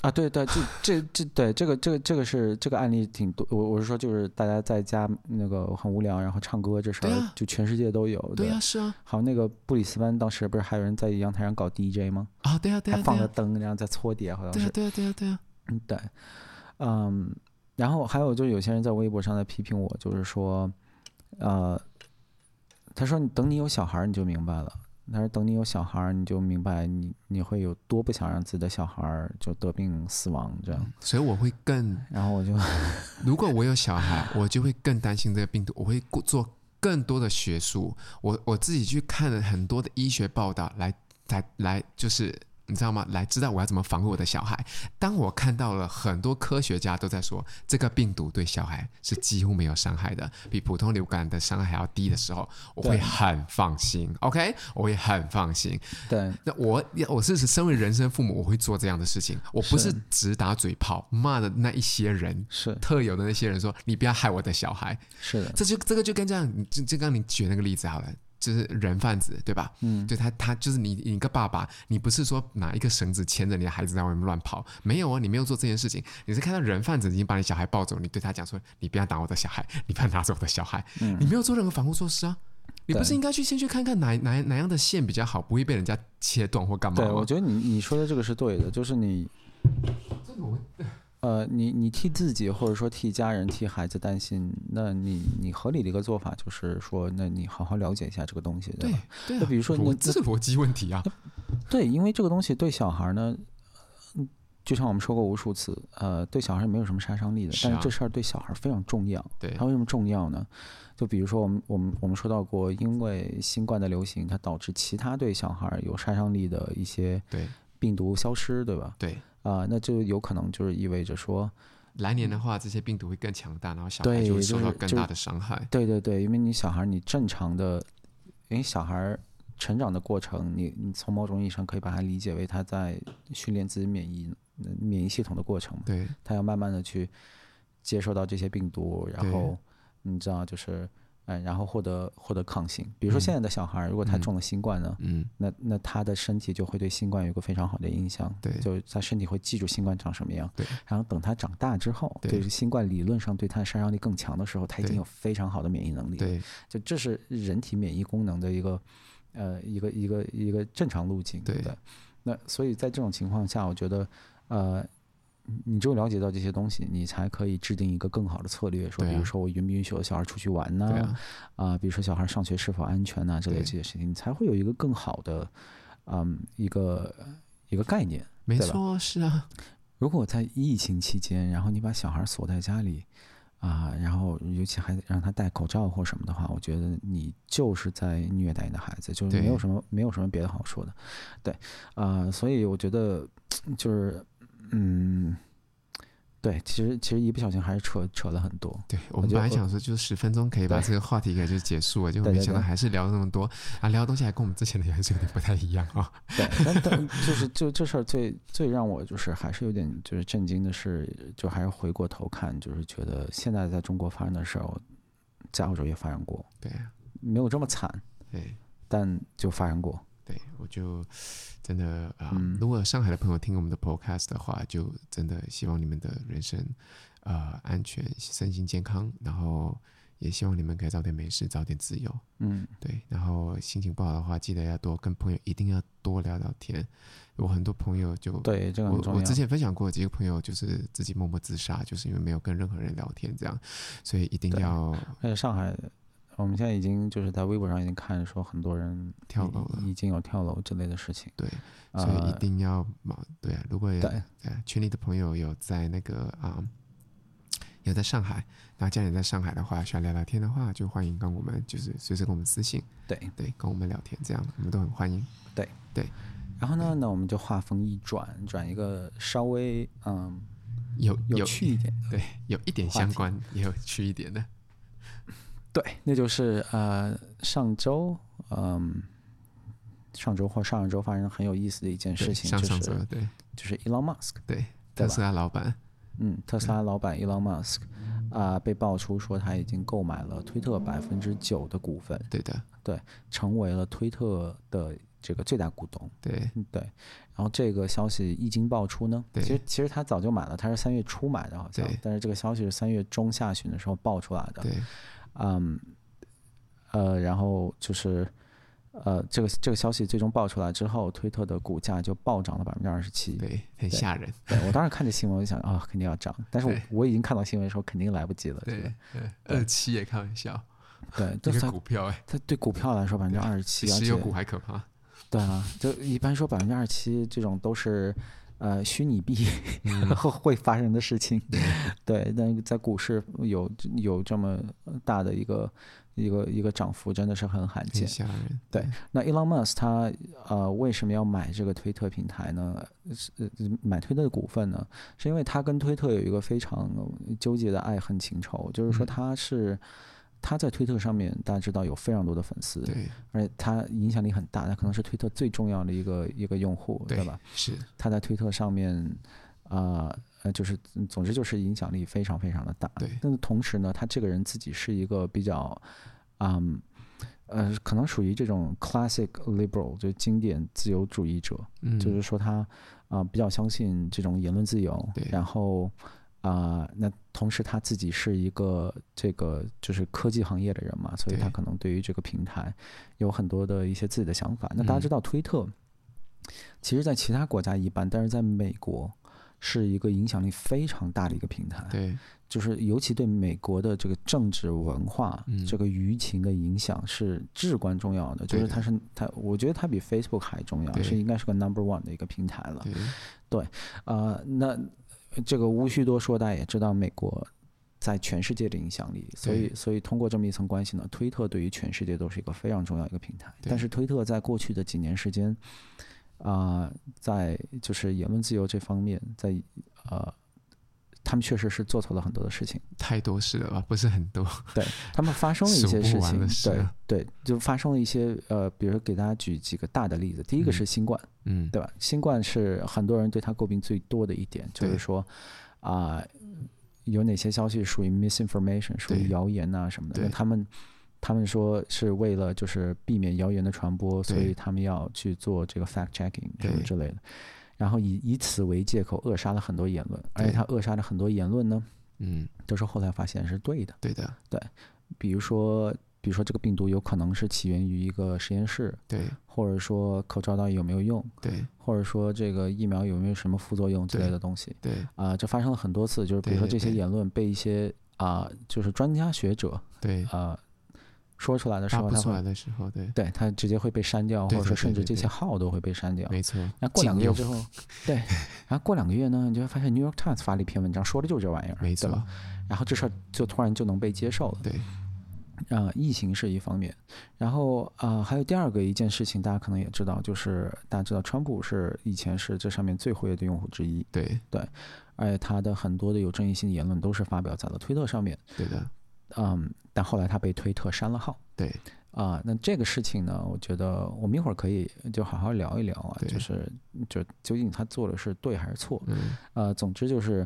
对对，这这这对这个这个这个是这个案例挺多，我我是说就是大家在家那个很无聊，然后唱歌这事儿，就全世界都有。对呀，是啊。还有那个布里斯班当时不是还有人在阳台上搞 DJ 吗？啊，对呀对呀，还放着灯，然后在搓碟，好像是。对呀对呀对呀。嗯，对。嗯，然后还有就是有些人在微博上在批评我，就是说，呃，他说你等你有小孩你就明白了。但是等你有小孩儿，你就明白你你会有多不想让自己的小孩儿就得病死亡这样。所以我会更，然后我就，如果我有小孩，我就会更担心这个病毒。我会做更多的学术，我我自己去看了很多的医学报道来，来来来，就是你知道吗？来知道我要怎么防护我的小孩。当我看到了很多科学家都在说这个病毒对小孩是几乎没有伤害的，比普通流感的伤害还要低的时候，我会很放心。OK，我会很放心。对，那我我是身为人生父母，我会做这样的事情。我不是只打嘴炮骂的那一些人，是特有的那些人说你不要害我的小孩。是的，这就这个就跟这样，就就刚你举那个例子好了。就是人贩子，对吧？嗯，对他，他就是你，你一个爸爸，你不是说拿一个绳子牵着你的孩子在外面乱跑，没有啊，你没有做这件事情，你是看到人贩子已经把你小孩抱走，你对他讲说，你不要打我的小孩，你不要拿走我的小孩，嗯，你没有做任何防护措施啊，你不是应该去先去看看哪哪哪样的线比较好，不会被人家切断或干嘛？对，我觉得你你说的这个是对的，就是你。这个我。呃，你你替自己或者说替家人、替孩子担心，那你你合理的一个做法就是说，那你好好了解一下这个东西，对吧？对，那比如说你这是逻辑问题啊。对，因为这个东西对小孩呢，就像我们说过无数次，呃，对小孩没有什么杀伤力的，但是这事儿对小孩非常重要。对，它为什么重要呢？就比如说我们我们我们说到过，因为新冠的流行，它导致其他对小孩有杀伤力的一些病毒消失，对吧？对。啊、呃，那就有可能就是意味着说，来年的话，这些病毒会更强大，然后小孩就会受到更大的伤害。对对对，因为你小孩，你正常的，因为小孩成长的过程，你你从某种意义上可以把它理解为他在训练自己免疫免疫系统的过程嘛。对，他要慢慢的去接受到这些病毒，然后你知道就是。嗯，然后获得获得抗性，比如说现在的小孩，如果他中了新冠呢，嗯，那那他的身体就会对新冠有一个非常好的印象，对，就他身体会记住新冠长什么样，对，然后等他长大之后，对新冠理论上对他的杀伤力更强的时候，他已经有非常好的免疫能力，对，就这是人体免疫功能的一个呃一个一个一个正常路径，对，那所以在这种情况下，我觉得呃。你只有了解到这些东西，你才可以制定一个更好的策略。说，比如说我允不允许我小孩出去玩呢？啊，啊，比如说小孩上学是否安全呢？之类这些事情，你才会有一个更好的，嗯，一个一个概念。没错，是啊。如果在疫情期间，然后你把小孩锁在家里，啊，然后尤其还让他戴口罩或什么的话，我觉得你就是在虐待你的孩子，就是没有什么没有什么别的好说的。对，啊，所以我觉得 就是。嗯，对，其实其实一不小心还是扯扯了很多。对，我们本来想说就十分钟可以把这个话题给就结束了，结果没想到还是聊了那么多啊，聊的东西还跟我们之前的还是有点不太一样啊。对，但但 就是就这事儿最最让我就是还是有点就是震惊的是，就还是回过头看，就是觉得现在在中国发生的事儿，在澳洲也发生过。对，没有这么惨。对，但就发生过。对，我就真的啊、呃，如果上海的朋友听我们的 podcast 的话，就真的希望你们的人生呃安全、身心健康，然后也希望你们可以早点没事，早点自由。嗯，对。然后心情不好的话，记得要多跟朋友，一定要多聊聊天。我很多朋友就对。我我之前分享过几个朋友，就是自己默默自杀，就是因为没有跟任何人聊天，这样，所以一定要。而且上海。我们现在已经就是在微博上已经看说很多人跳楼了，已经有跳楼之类的事情。对，所以一定要嘛，对啊，如果有对群里的朋友有在那个啊、嗯，有在上海，那家人在上海的话，需要聊聊天的话，就欢迎跟我们就是随时跟我们私信，对对，跟我们聊天，这样我们都很欢迎。对对，然后呢，那我们就话锋一转，转一个稍微嗯有有趣一点，对，有一点相关，也有趣一点的。对，那就是呃，上周，嗯，上周或上上周发生很有意思的一件事情，就是对，就是 Elon Musk，对，特斯拉老板，嗯，特斯拉老板 Elon Musk 啊、呃，被爆出说他已经购买了推特百分之九的股份，对的，对，成为了推特的这个最大股东，对。对，然后这个消息一经爆出呢，其实其实他早就买了，他是三月初买的，好像，但是这个消息是三月中下旬的时候爆出来的，对。嗯，呃，然后就是，呃，这个这个消息最终爆出来之后，推特的股价就暴涨了百分之二十七，对，很吓人。对，我当时看这新闻，我就想啊、哦，肯定要涨，但是我我已经看到新闻的时候，肯定来不及了。对，二七也开玩笑。对，这是股票哎，它对股票来说百分之二十七，石油股还可怕。对啊，就一般说百分之二十七这种都是。呃虚拟币后 会发生的事情。嗯、对，但在股市有有这么大的一个。一个一个涨幅真的是很罕见，对。那 Elon Musk 他呃为什么要买这个推特平台呢？是买推特的股份呢？是因为他跟推特有一个非常纠结的爱恨情仇，就是说他是他在推特上面大家知道有非常多的粉丝，对，而且他影响力很大，他可能是推特最重要的一个一个用户，对吧？是他在推特上面啊呃就是总之就是影响力非常非常的大，对。但是同时呢，他这个人自己是一个比较。嗯，呃，可能属于这种 classic liberal，就经典自由主义者，嗯、就是说他啊、呃、比较相信这种言论自由，然后啊、呃，那同时他自己是一个这个就是科技行业的人嘛，所以他可能对于这个平台有很多的一些自己的想法。那大家知道推特，嗯、其实在其他国家一般，但是在美国是一个影响力非常大的一个平台。对。就是尤其对美国的这个政治文化、嗯、这个舆情的影响是至关重要的。就是它是它，我觉得它比 Facebook 还重要，是应该是个 number one 的一个平台了。对，啊、呃，那这个无需多说，大家也知道美国在全世界的影响力，所以所以通过这么一层关系呢，推特对于全世界都是一个非常重要一个平台。但是推特在过去的几年时间，啊、呃，在就是言论自由这方面，在呃。他们确实是做错了很多的事情，太多事了吧？不是很多。对，他们发生了一些事情，对对，就发生了一些呃，比如给大家举几个大的例子。第一个是新冠，嗯，对吧？新冠是很多人对他诟病最多的一点，就是说啊、呃，有哪些消息属于 misinformation，属于谣言啊什么的。他们他们说是为了就是避免谣言的传播，所以他们要去做这个 fact checking 什么之类的。然后以以此为借口扼杀了很多言论，而且他扼杀了很多言论呢，嗯，都是后来发现是对的，对的，对。比如说，比如说这个病毒有可能是起源于一个实验室，对，或者说口罩到底有没有用，对，或者说这个疫苗有没有什么副作用之类的东西，对，啊、呃，这发生了很多次，就是比如说这些言论被一些啊、呃，就是专家学者，对，啊、呃。说出来的时候，发不出来的时候，对，对，他直接会被删掉，或者说甚至这些号都会被删掉。没错。那过两个月之后，对，然后过两个月呢，你就会发现《New York Times》发了一篇文章，说的就是这玩意儿，没错。然后这事儿就突然就能被接受了。对。啊、呃，疫情是一方面，然后啊、呃，还有第二个一件事情，大家可能也知道，就是大家知道，川普是以前是这上面最活跃的用户之一。对对，而且他的很多的有争议性的言论都是发表在了推特上面。对的。嗯，但后来他被推特删了号。对。啊、呃，那这个事情呢，我觉得我们一会儿可以就好好聊一聊啊，就是就究竟他做的是对还是错？嗯，呃，总之就是，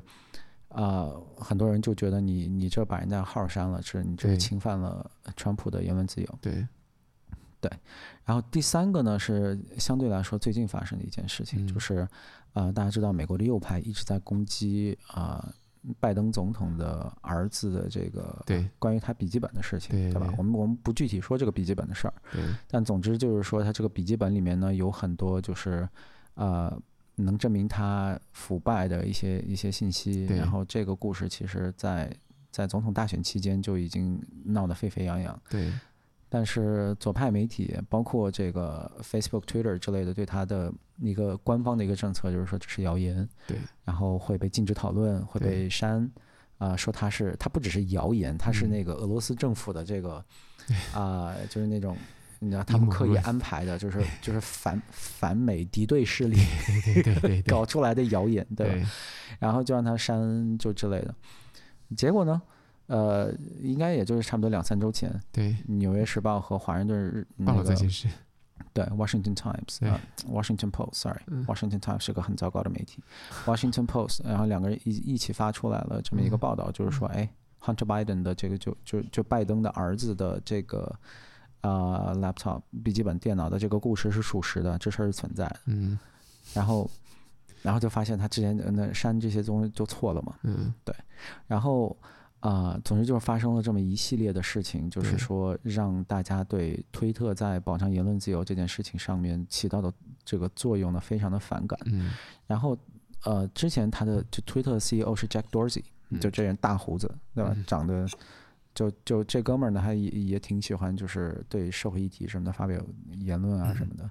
啊、呃，很多人就觉得你你这把人家号删了，是你这是侵犯了川普的言论自由。对，对。然后第三个呢，是相对来说最近发生的一件事情，嗯、就是，啊、呃，大家知道美国的右派一直在攻击啊。呃拜登总统的儿子的这个对关于他笔记本的事情，对，对吧？我们我们不具体说这个笔记本的事儿，对。但总之就是说，他这个笔记本里面呢有很多就是呃能证明他腐败的一些一些信息。然后这个故事其实在在总统大选期间就已经闹得沸沸扬扬。对。但是左派媒体，包括这个 Facebook、Twitter 之类的，对他的一个官方的一个政策，就是说这是谣言，对，然后会被禁止讨论，会被删，啊、呃，说他是他不只是谣言，他是那个俄罗斯政府的这个，啊、呃，就是那种你知道他们刻意安排的，就是 就是反反美敌对势力 搞出来的谣言，对吧？对，然后就让他删就之类的，结果呢？呃，应该也就是差不多两三周前，对，《纽约时报》和《华盛顿日》那个，对，《Washington Times》啊，《Washington Post》，sorry，《Washington Times》是个很糟糕的媒体，《Washington Post》，然后两个人一一起发出来了这么一个报道，就是说，哎，Hunter Biden 的这个就就就拜登的儿子的这个啊 laptop 笔记本电脑的这个故事是属实的，这事儿是存在的，嗯，然后然后就发现他之前那删这些东西就错了嘛，嗯，对，然后。啊、呃，总之就是发生了这么一系列的事情，就是说让大家对推特在保障言论自由这件事情上面起到的这个作用呢，非常的反感。嗯，然后呃，之前他的就推特的 CEO 是 Jack Dorsey，就这人大胡子，对吧？长得就就这哥们儿呢，他也也挺喜欢就是对社会议题什么的发表言论啊什么的。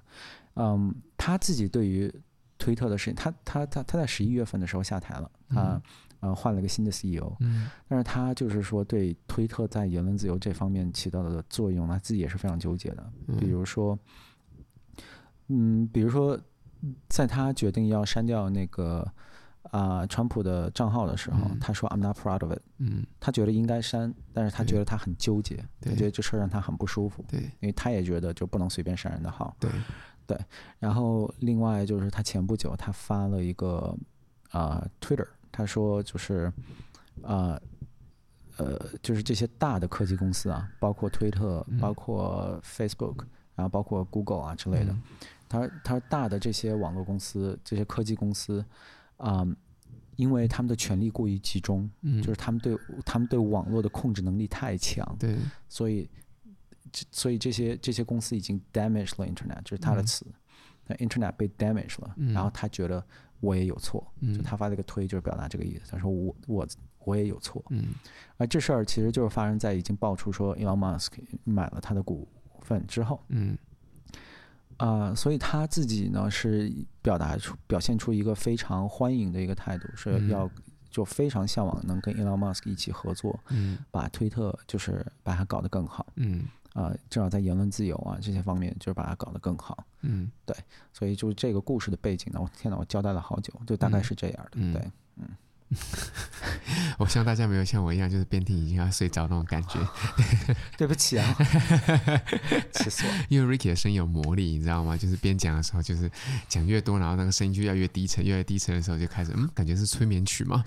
嗯，他自己对于推特的事情，他他他他在十一月份的时候下台了，他呃换了个新的 CEO，嗯，但是他就是说对推特在言论自由这方面起到的作用，他自己也是非常纠结的。比如说，嗯，比如说，在他决定要删掉那个啊、呃、川普的账号的时候，他说 I'm not proud of it，嗯，他觉得应该删，但是他觉得他很纠结，他觉得这事儿让他很不舒服，对，因为他也觉得就不能随便删人的号，对。对，然后另外就是他前不久他发了一个啊、呃、Twitter，他说就是啊呃，呃就是这些大的科技公司啊，包括推特、包括 Facebook，然后包括 Google 啊之类的，他他说大的这些网络公司、这些科技公司啊、呃，因为他们的权力过于集中，就是他们对他们对网络的控制能力太强，对，所以。所以这些这些公司已经 damaged 了 internet，就是他的词，那、嗯、internet 被 damaged 了，嗯、然后他觉得我也有错，嗯、就他发这个推就是表达这个意思，他说我我我也有错，嗯，而这事儿其实就是发生在已经爆出说 Elon Musk 买了他的股份之后，嗯，啊、呃，所以他自己呢是表达出表现出一个非常欢迎的一个态度，是要就非常向往能跟 Elon Musk 一起合作，嗯，把推特就是把它搞得更好，嗯。啊、呃，至少在言论自由啊这些方面，就是把它搞得更好。嗯，对，所以就是这个故事的背景呢，我天哪，我交代了好久，就大概是这样的。嗯、对，嗯。我希望大家没有像我一样，就是边听已经要睡着那种感觉。对不起啊，气死我！因为 Ricky 的声音有魔力，你知道吗？就是边讲的时候，就是讲越多，然后那个声音就越来越低沉，越来越低沉的时候，就开始嗯，感觉是催眠曲嘛。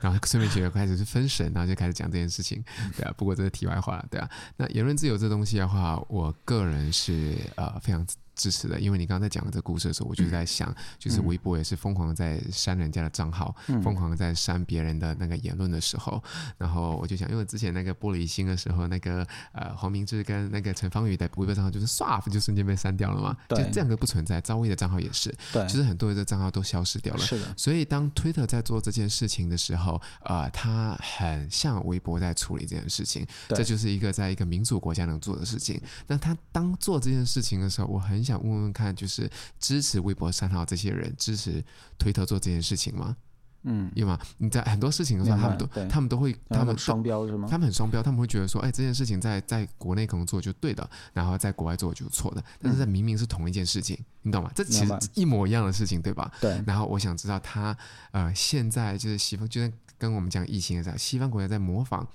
然后催眠曲就开始是分神，然后就开始讲这件事情。对啊，不过这是题外话，对啊。那言论自由这东西的话，我个人是呃非常。支持的，因为你刚才在讲的这个故事的时候，我就在想，就是微博也是疯狂在删人家的账号，疯狂在删别人的那个言论的时候，然后我就想，因为之前那个玻璃心的时候，那个呃黄明志跟那个陈芳宇的微博账号就是唰就瞬间被删掉了嘛，就这样的不存在。赵薇的账号也是，对，就是很多人的账号都消失掉了。是的。所以当推特在做这件事情的时候，呃，他很像微博在处理这件事情，这就是一个在一个民主国家能做的事情。那他当做这件事情的时候，我很。想问问看，就是支持微博三号这些人支持推特做这件事情吗？嗯，有吗？你在很多事情的时候，他们都他们都会，他们双标是吗？他们很双标，他们会觉得说，哎，这件事情在在国内可能做就对的，然后在国外做就是错的。但是在明明是同一件事情，嗯、你懂吗？这其实一模一样的事情，对吧？对。然后我想知道他呃，现在就是西方，就像跟我们讲疫情的时候，西方国家在模仿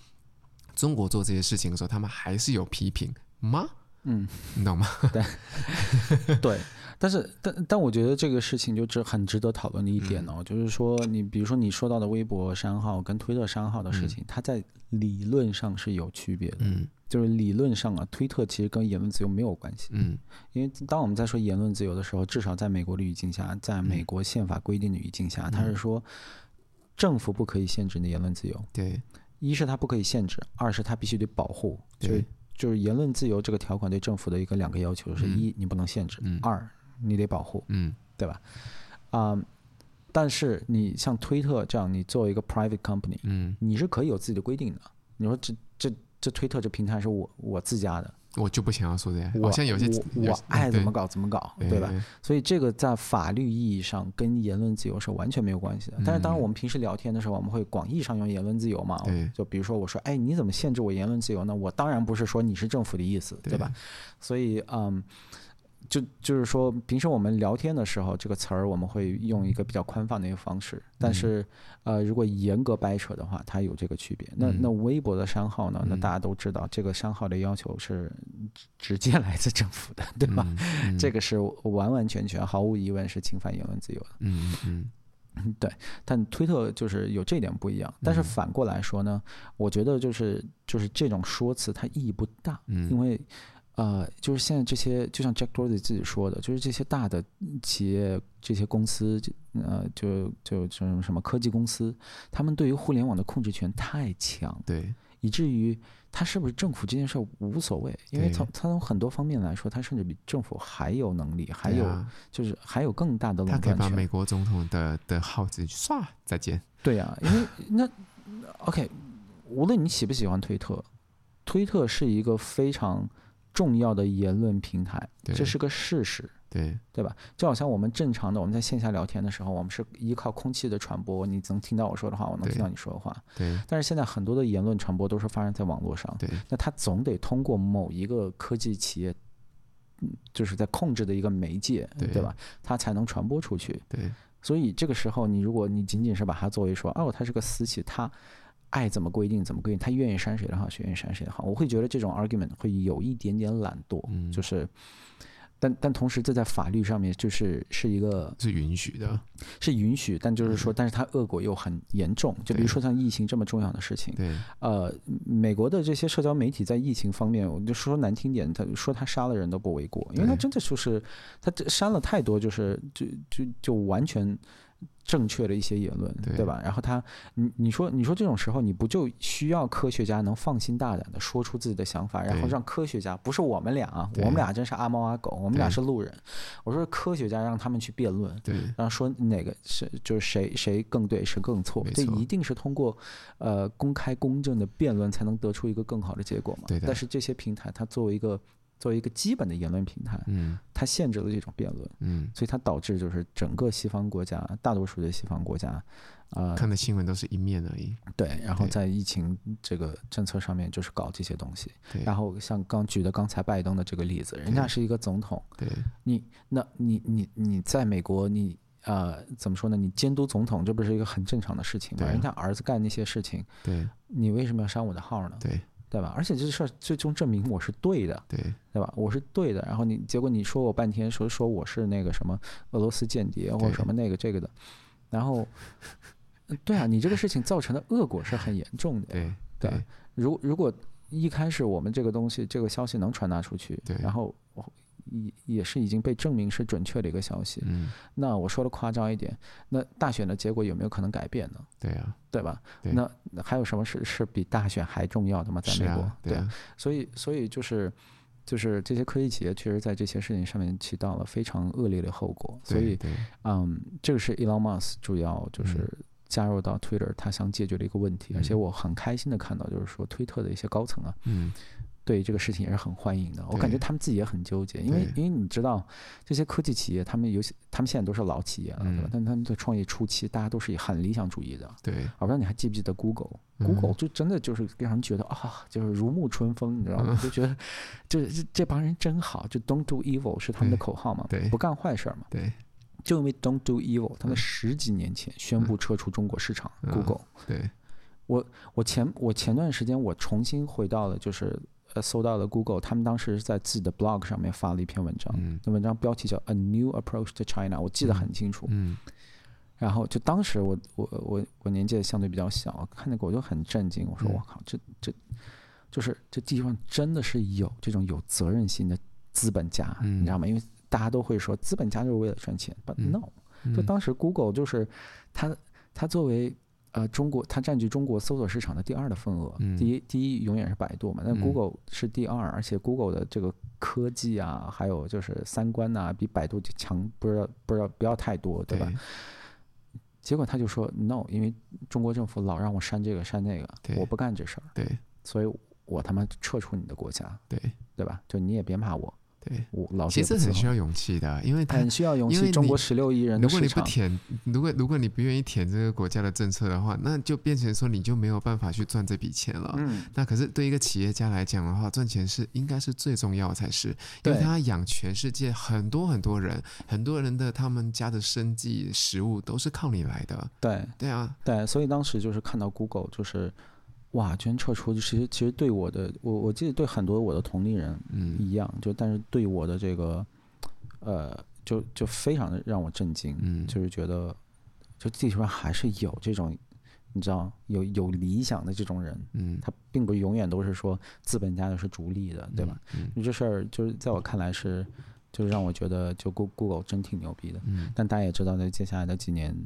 中国做这些事情的时候，他们还是有批评吗？嗯，你懂吗？对，对，但是但但我觉得这个事情就值很值得讨论的一点哦，嗯、就是说你比如说你说到的微博删号跟推特删号的事情，嗯、它在理论上是有区别的。嗯，就是理论上啊，推特其实跟言论自由没有关系。嗯，因为当我们在说言论自由的时候，至少在美国的语境下，在美国宪法规定的语境下，它、嗯、是说政府不可以限制你的言论自由。对，一是它不可以限制，二是它必须得保护。对。就是言论自由这个条款对政府的一个两个要求是：一，你不能限制；二，你得保护，嗯，对吧？啊，但是你像推特这样，你作为一个 private company，嗯，你是可以有自己的规定的。你说这这这推特这平台是我我自家的。我就不想要说这样，我像有些我，我爱怎么搞怎么搞，对，对吧？所以这个在法律意义上跟言论自由是完全没有关系的。但是当然我们平时聊天的时候，我们会广义上用言论自由嘛？就比如说我说，哎，你怎么限制我言论自由呢？我当然不是说你是政府的意思，对吧？所以嗯。就就是说，平时我们聊天的时候，这个词儿我们会用一个比较宽泛的一个方式。但是，呃，如果严格掰扯的话，它有这个区别。那那微博的商号呢？那大家都知道，这个商号的要求是直接来自政府的，对吧？这个是完完全全、毫无疑问是侵犯言论自由的。嗯嗯，对。但推特就是有这点不一样。但是反过来说呢，我觉得就是就是这种说辞它意义不大，因为。呃，就是现在这些，就像 Jack Dorsey 自己说的，就是这些大的企业、这些公司，呃，就就什么什么科技公司，他们对于互联网的控制权太强，对，以至于他是不是政府这件事无所谓，因为从他从很多方面来说，他甚至比政府还有能力，还有就是还有更大的垄断权。他可以把美国总统的的号子唰再见。对呀、啊，因为那 OK，无论你喜不喜欢推特，推特是一个非常。重要的言论平台，这是个事实，对对吧？就好像我们正常的我们在线下聊天的时候，我们是依靠空气的传播，你能听到我说的话，我能听到你说的话。对。但是现在很多的言论传播都是发生在网络上。对。那它总得通过某一个科技企业，就是在控制的一个媒介，对，对吧？它才能传播出去。对。所以这个时候，你如果你仅仅是把它作为说，哦，它是个私企，它。爱怎么规定怎么规定，他愿意删谁的好，谁愿意删谁的好，我会觉得这种 argument 会有一点点懒惰，嗯、就是，但但同时这在法律上面就是是一个是允许的，是允许，但就是说，嗯、但是它恶果又很严重，就比如说像疫情这么重要的事情，对，呃，美国的这些社交媒体在疫情方面，我就说难听点，他说他杀了人都不为过，因为他真的就是他这删了太多，就是就就就完全。正确的一些言论，对，吧？然后他，你你说你说这种时候，你不就需要科学家能放心大胆的说出自己的想法，然后让科学家不是我们俩啊，我们俩真是阿猫阿狗，我们俩是路人。我说科学家让他们去辩论，对，然后说哪个是就是谁谁更对，谁更错，这一定是通过呃公开公正的辩论才能得出一个更好的结果嘛。对的。但是这些平台，它作为一个。作为一个基本的言论平台，嗯，它限制了这种辩论，嗯，所以它导致就是整个西方国家，大多数的西方国家，呃，看的新闻都是一面而已。对，然后在疫情这个政策上面就是搞这些东西。对。然后像刚举的刚才拜登的这个例子，人家是一个总统，对。你那你你你在美国，你呃怎么说呢？你监督总统，这不是一个很正常的事情吗？人家儿子干那些事情，对，你为什么要删我的号呢？对。对吧？而且这事儿最终证明我是对的，对对吧？我是对的。然后你结果你说我半天说说我是那个什么俄罗斯间谍或者什么那个这个的，然后对啊，你这个事情造成的恶果是很严重的。对对，如如果一开始我们这个东西这个消息能传达出去，对，然后。也也是已经被证明是准确的一个消息。嗯，那我说的夸张一点，那大选的结果有没有可能改变呢？对啊，对吧？对，那还有什么是是比大选还重要的吗？在美国，啊对，啊，对，所以所以就是就是这些科技企业确实在这些事情上面起到了非常恶劣的后果。所以，嗯，这个是 Elon Musk 主要就是加入到 Twitter 他想解决的一个问题，嗯，而且我很开心的看到，就是说推特的一些高层啊，嗯。对这个事情也是很欢迎的，我感觉他们自己也很纠结，因为因为你知道这些科技企业，他们尤其他们现在都是老企业了，对吧？但他们在创业初期，大家都是很理想主义的。对，我不知道你还记不记得 Google？Google 就真的就是让人觉得啊，就是如沐春风，你知道吗？就觉得就是这帮人真好，就 Don't do evil 是他们的口号嘛，对，不干坏事嘛。对，就因为 Don't do evil，他们十几年前宣布撤出中国市场。Google，对，我我前我前段时间我重新回到了就是。呃，搜到了 Google，他们当时是在自己的 blog 上面发了一篇文章，嗯、那文章标题叫《A New Approach to China》，我记得很清楚。嗯，然后就当时我我我我年纪也相对比较小，看那个我就很震惊，我说我靠，这这就是这地方真的是有这种有责任心的资本家，嗯、你知道吗？因为大家都会说资本家就是为了赚钱，But no，、嗯、就当时 Google 就是他他作为。呃，中国它占据中国搜索市场的第二的份额，嗯、第一第一永远是百度嘛，但 Google 是第二，嗯、而且 Google 的这个科技啊，还有就是三观呐、啊，比百度强，不知道不知道不要太多，对吧？对，结果他就说 no，因为中国政府老让我删这个删那个，我不干这事儿，对，所以我他妈撤出你的国家，对对吧？就你也别骂我。对，我老其实很需要勇气的，因为他很需要勇气。中国十六亿人，如果你不舔，如果如果你不愿意舔这个国家的政策的话，那就变成说你就没有办法去赚这笔钱了。嗯，那可是对一个企业家来讲的话，赚钱是应该是最重要才是，因为他养全世界很多很多人，很多人的他们家的生计、食物都是靠你来的。对，对啊，对，所以当时就是看到 Google 就是。哇，居然撤出！其实其实对我的，我我记得对很多我的同龄人一样，嗯、就但是对我的这个，呃，就就非常的让我震惊，嗯、就是觉得，就地球上还是有这种，你知道，有有理想的这种人，嗯，他并不永远都是说资本家的是逐利的，对吧？嗯，嗯，这事儿就是在我看来是，就是让我觉得就 Google 真挺牛逼的，嗯，但大家也知道，在接下来的几年。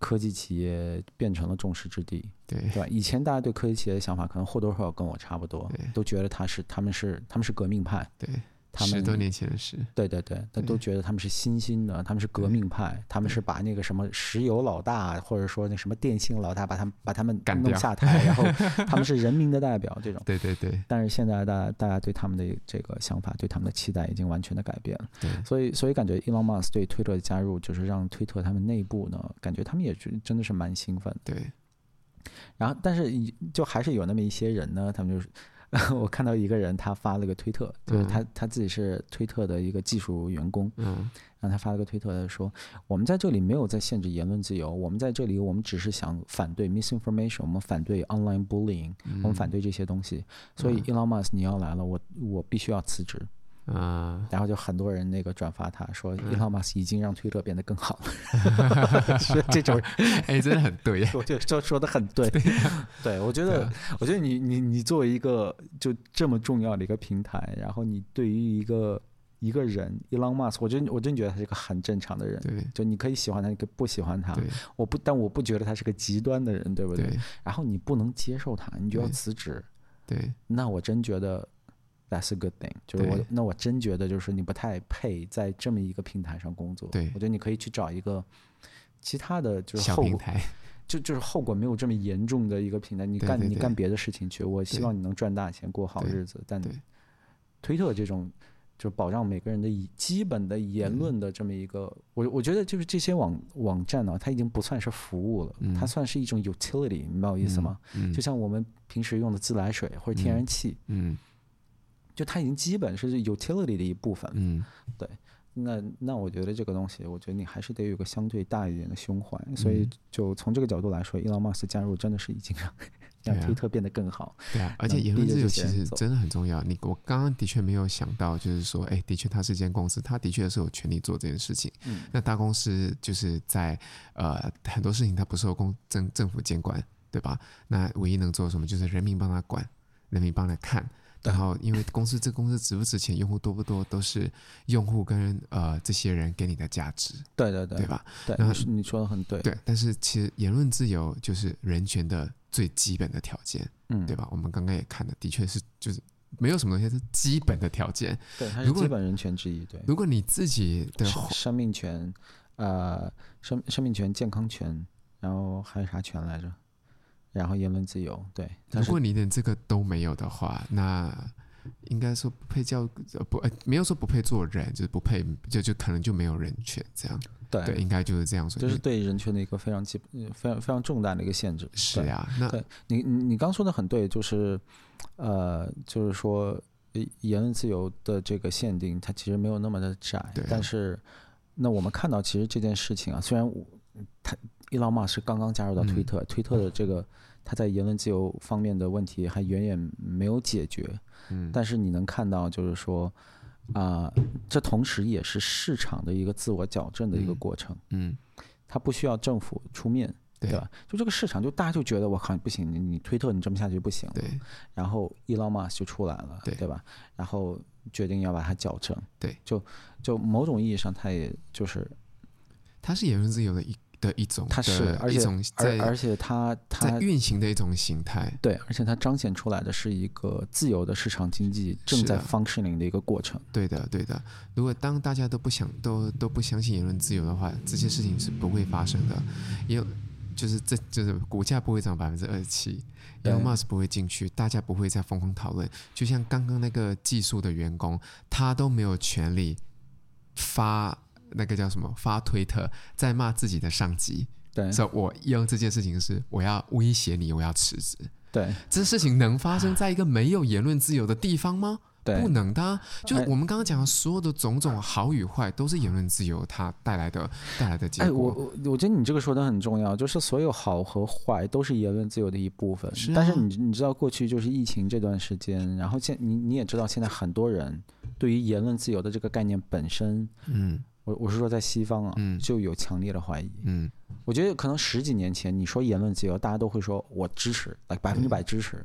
科技企业变成了众矢之的，对。对吧？以前大家对科技企业的想法可能或多或少跟我差不多，都觉得他是他们是他们是革命派，对他们十多年前的事，对对对，他都觉得他们是新兴的，他们是革命派，他们是把那个什么石油老大，或者说那什么电信老大，把他们把他们弄下台，然后 他们是人民的代表，这种。对对对。但是现在大家大家对他们的这个想法，对他们的期待已经完全的改变了。对。所以所以感觉 Elon Musk 对推特的加入，就是让推特他们内部呢，感觉他们也是真的是蛮兴奋。对。然后，但是就还是有那么一些人呢，他们就是。我看到一个人，他发了个推特，就是他他自己是推特的一个技术员工，嗯，然后他发了个推特，他说：“我们在这里没有在限制言论自由，我们在这里，我们只是想反对 misinformation，我们反对 online bullying，我们反对这些东西。所以，Elon Musk，你要来了，我我必须要辞职。”啊，然后就很多人那个转发他说，Elon Musk 已经让推特变得更好了，是这种，哎，真的很对，我觉得说说的很对，对，我觉得，我觉得你你你作为一个就这么重要的一个平台，然后你对于一个一个人 Elon Musk，我真我真觉得他是一个很正常的人，对，就你可以喜欢他，你可以不喜欢他，我不，但我不觉得他是个极端的人，对不对？然后你不能接受他，你就要辞职，对，那我真觉得。That's a good thing，就是我那我真觉得就是你不太配在这么一个平台上工作。对，我觉得你可以去找一个其他的，就是后平台，就就是后果没有这么严重的一个平台，你干你干别的事情去。我希望你能赚大钱过好日子，但推特这种就是保障每个人的以基本的言论的这么一个，我我觉得就是这些网网站呢，它已经不算是服务了，它算是一种 utility，明白我意思吗？就像我们平时用的自来水或者天然气，嗯。就它已经基本是 utility 的一部分，嗯，对，那那我觉得这个东西，我觉得你还是得有个相对大一点的胸怀，嗯、所以就从这个角度来说，Elon Musk 加入真的是已经 让让推特变得更好，对啊，而且言论自由其实真的很重要。你我刚刚的确没有想到，就是说，哎，的确它是一间公司，它的确是有权利做这件事情。嗯，那大公司就是在呃很多事情它不受公政政府监管，对吧？那唯一能做什么，就是人民帮他管，人民帮他看。然后，因为公司这公司值不值钱，用户多不多，都是用户跟呃这些人给你的价值。对对对，对吧？对，然后你说的很对。对，但是其实言论自由就是人权的最基本的条件，嗯，对吧？我们刚刚也看了，的确是就是没有什么东西是基本的条件。对，它是基本人权之一。对，如果你自己的生命权，呃，生生命权、健康权，然后还有啥权来着？然后言论自由，对。如果你连这个都没有的话，那应该说不配叫不呃，没有说不配做人，就是不配，就就可能就没有人权这样。对，对，应该就是这样说。就是对人权的一个非常基本、非常非常重大的一个限制。是呀，那对你你你刚说的很对，就是呃，就是说言论自由的这个限定，它其实没有那么的窄。对。但是，那我们看到，其实这件事情啊，虽然我他。伊朗马是刚刚加入到推特，嗯、推特的这个他在言论自由方面的问题还远远没有解决。嗯，但是你能看到，就是说，啊、呃，这同时也是市场的一个自我矫正的一个过程。嗯，它不需要政府出面，对吧？就这个市场，就大家就觉得我靠，不行，你你推特你这么下去不行。对。然后伊朗马就出来了，对对吧？然后决定要把它矫正。对。就就某种意义上，它也就是，它是言论自由的一。的一种，它是而且一种在而且它它在运行的一种形态，对，而且它彰显出来的是一个自由的市场经济正在 functioning 的一个过程。对的，对的。如果当大家都不想都都不相信言论自由的话，这些事情是不会发生的。因为就是这就是股价不会涨百分之二十七，Elon Musk 不会进去，大家不会再疯狂讨论。就像刚刚那个技术的员工，他都没有权利发。那个叫什么？发推特在骂自己的上级，对，所以我用这件事情是我要威胁你，我要辞职。对，这事情能发生在一个没有言论自由的地方吗？对，不能的。就是我们刚刚讲的所有的种种好与坏，都是言论自由它带来的带来的结果。哎，我我觉得你这个说的很重要，就是所有好和坏都是言论自由的一部分。是啊，但是你你知道过去就是疫情这段时间，然后现你你也知道现在很多人对于言论自由的这个概念本身，嗯。我我是说，在西方啊，嗯、就有强烈的怀疑。嗯，我觉得可能十几年前你说言论自由，大家都会说我支持，来百分之百支持。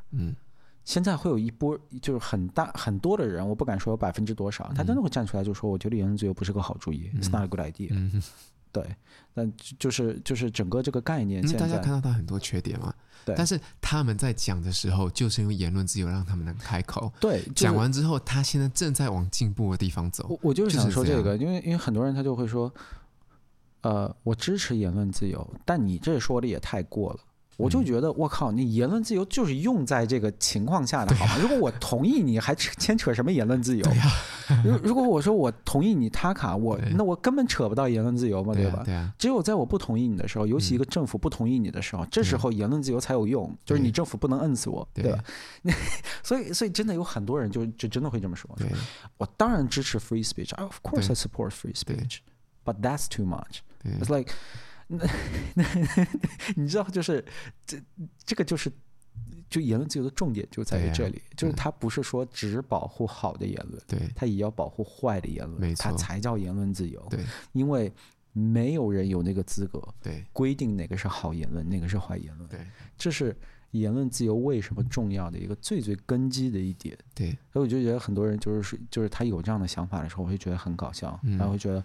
现在会有一波就是很大很多的人，我不敢说有百分之多少，他真的会站出来就说，我觉得言论自由不是个好主意，It's not a good idea。嗯，对，但就是就是整个这个概念，因为大家看到他很多缺点嘛。对，但是他们在讲的时候，就是因为言论自由让他们能开口。对，讲完之后，他现在正在往进步的地方走。我我就是想说这个，因为因为很多人他就会说，呃，我支持言论自由，但你这说的也太过了。我就觉得，我靠，你言论自由就是用在这个情况下的好吗？如果我同意你，还牵扯什么言论自由？如如果我说我同意你他卡我，那我根本扯不到言论自由嘛，对吧？只有在我不同意你的时候，尤其一个政府不同意你的时候，这时候言论自由才有用。就是你政府不能摁死我，对吧？所以，所以真的有很多人就就真的会这么说。我当然支持 free speech，of course I support free speech，but that's too much。It's like 那那你知道，就是这这个就是就言论自由的重点就在于这里，就是它不是说只保护好的言论，对，他也要保护坏的言论，它才叫言论自由。对，因为没有人有那个资格对规定哪个是好言论，哪个是坏言论。对，这是言论自由为什么重要的一个最最根基的一点。对，所以我就觉得很多人就是就是他有这样的想法的时候，我会觉得很搞笑，然后会觉得。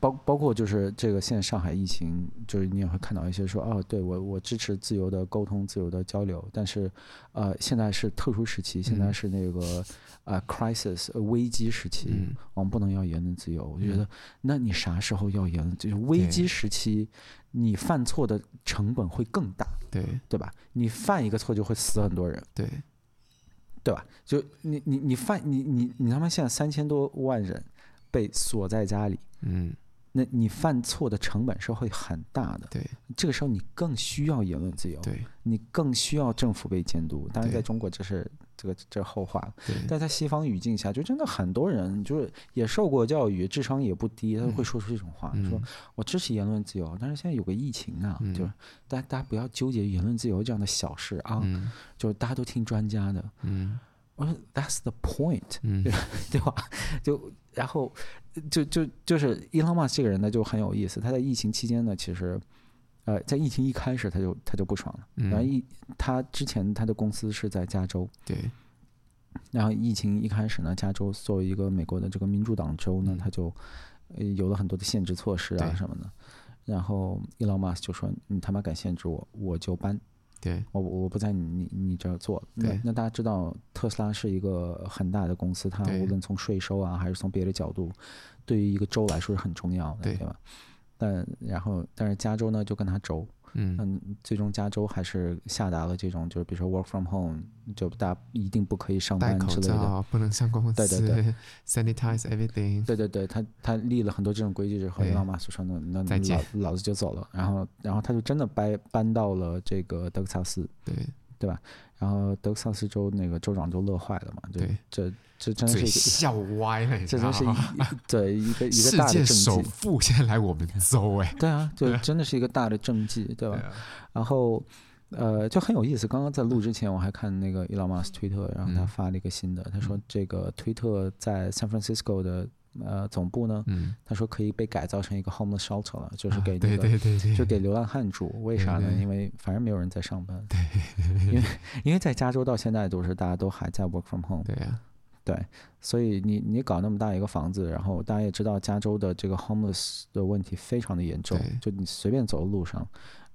包包括就是这个，现在上海疫情，就是你也会看到一些说，哦，对我我支持自由的沟通、自由的交流，但是，呃，现在是特殊时期，现在是那个呃 crisis 危机时期，我们不能要言论自由。我就觉得，那你啥时候要言论？就是危机时期，你犯错的成本会更大，对对吧？你犯一个错就会死很多人，对对吧？就你你你犯你你你他妈现在三千多万人被锁在家里。嗯，那你犯错的成本是会很大的。对，这个时候你更需要言论自由。对，你更需要政府被监督。当然，在中国这是这个这是后话但在西方语境下，就真的很多人就是也受过教育，智商也不低，他会说出这种话，说我支持言论自由，但是现在有个疫情啊，就是大家大家不要纠结言论自由这样的小事啊，就是大家都听专家的。嗯。我说 That's the point，嗯，对吧？就然后就就就是伊朗马斯克这个人呢就很有意思。他在疫情期间呢，其实呃，在疫情一开始他就他就不爽了。然后一他之前他的公司是在加州，对。然后疫情一开始呢，加州作为一个美国的这个民主党州呢，他就有了很多的限制措施啊什么的。然后伊朗马斯克就说：“你他妈敢限制我，我就搬。”对，我我不在你你你这儿做。对，那大家知道特斯拉是一个很大的公司，它无论从税收啊还是从别的角度，对于一个州来说是很重要的，对，对吧？但然后但是加州呢就跟他轴。嗯，最终加州还是下达了这种，就是比如说 work from home，就大家一定不可以上班之类的，不能上公司，对对对，sanitize everything，对对对，他他立了很多这种规矩之后，伊隆马斯克说那那老老子就走了，然后然后他就真的搬搬到了这个德克萨斯，对对吧？然后德克萨斯州那个州长就乐坏了嘛，对，这。这真是笑歪了，这真是一 对一个一个大的政绩。首富现在来我们州哎，对啊，就真的是一个大的政绩，对吧？然后呃，就很有意思。刚刚在录之前，我还看那个伊隆马斯克推特，然后他发了一个新的，他说这个推特在 San Francisco 的呃总部呢，他说可以被改造成一个 homeless shelter 了，就是给那个就给流浪汉住。为啥呢？因为反正没有人在上班，对，因为因为在加州到现在都是大家都还在 work from home，对呀。对，所以你你搞那么大一个房子，然后大家也知道加州的这个 homeless 的问题非常的严重，就你随便走的路上，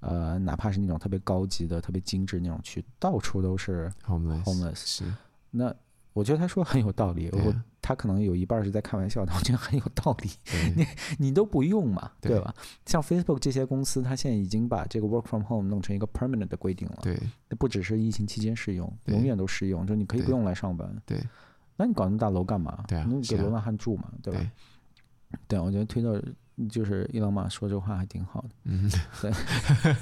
呃，哪怕是那种特别高级的、特别精致那种区，到处都是 homeless。homeless 是，那我觉得他说很有道理，我他可能有一半是在开玩笑，但我觉得很有道理。你你都不用嘛，对吧？像 Facebook 这些公司，它现在已经把这个 work from home 弄成一个 permanent 的规定了，对，不只是疫情期间适用，永远都适用，就你可以不用来上班，对。那你搞那么大楼干嘛？对啊，你给流浪汉住嘛，对吧？对，我觉得推特就是伊朗马说这话还挺好的。嗯，对。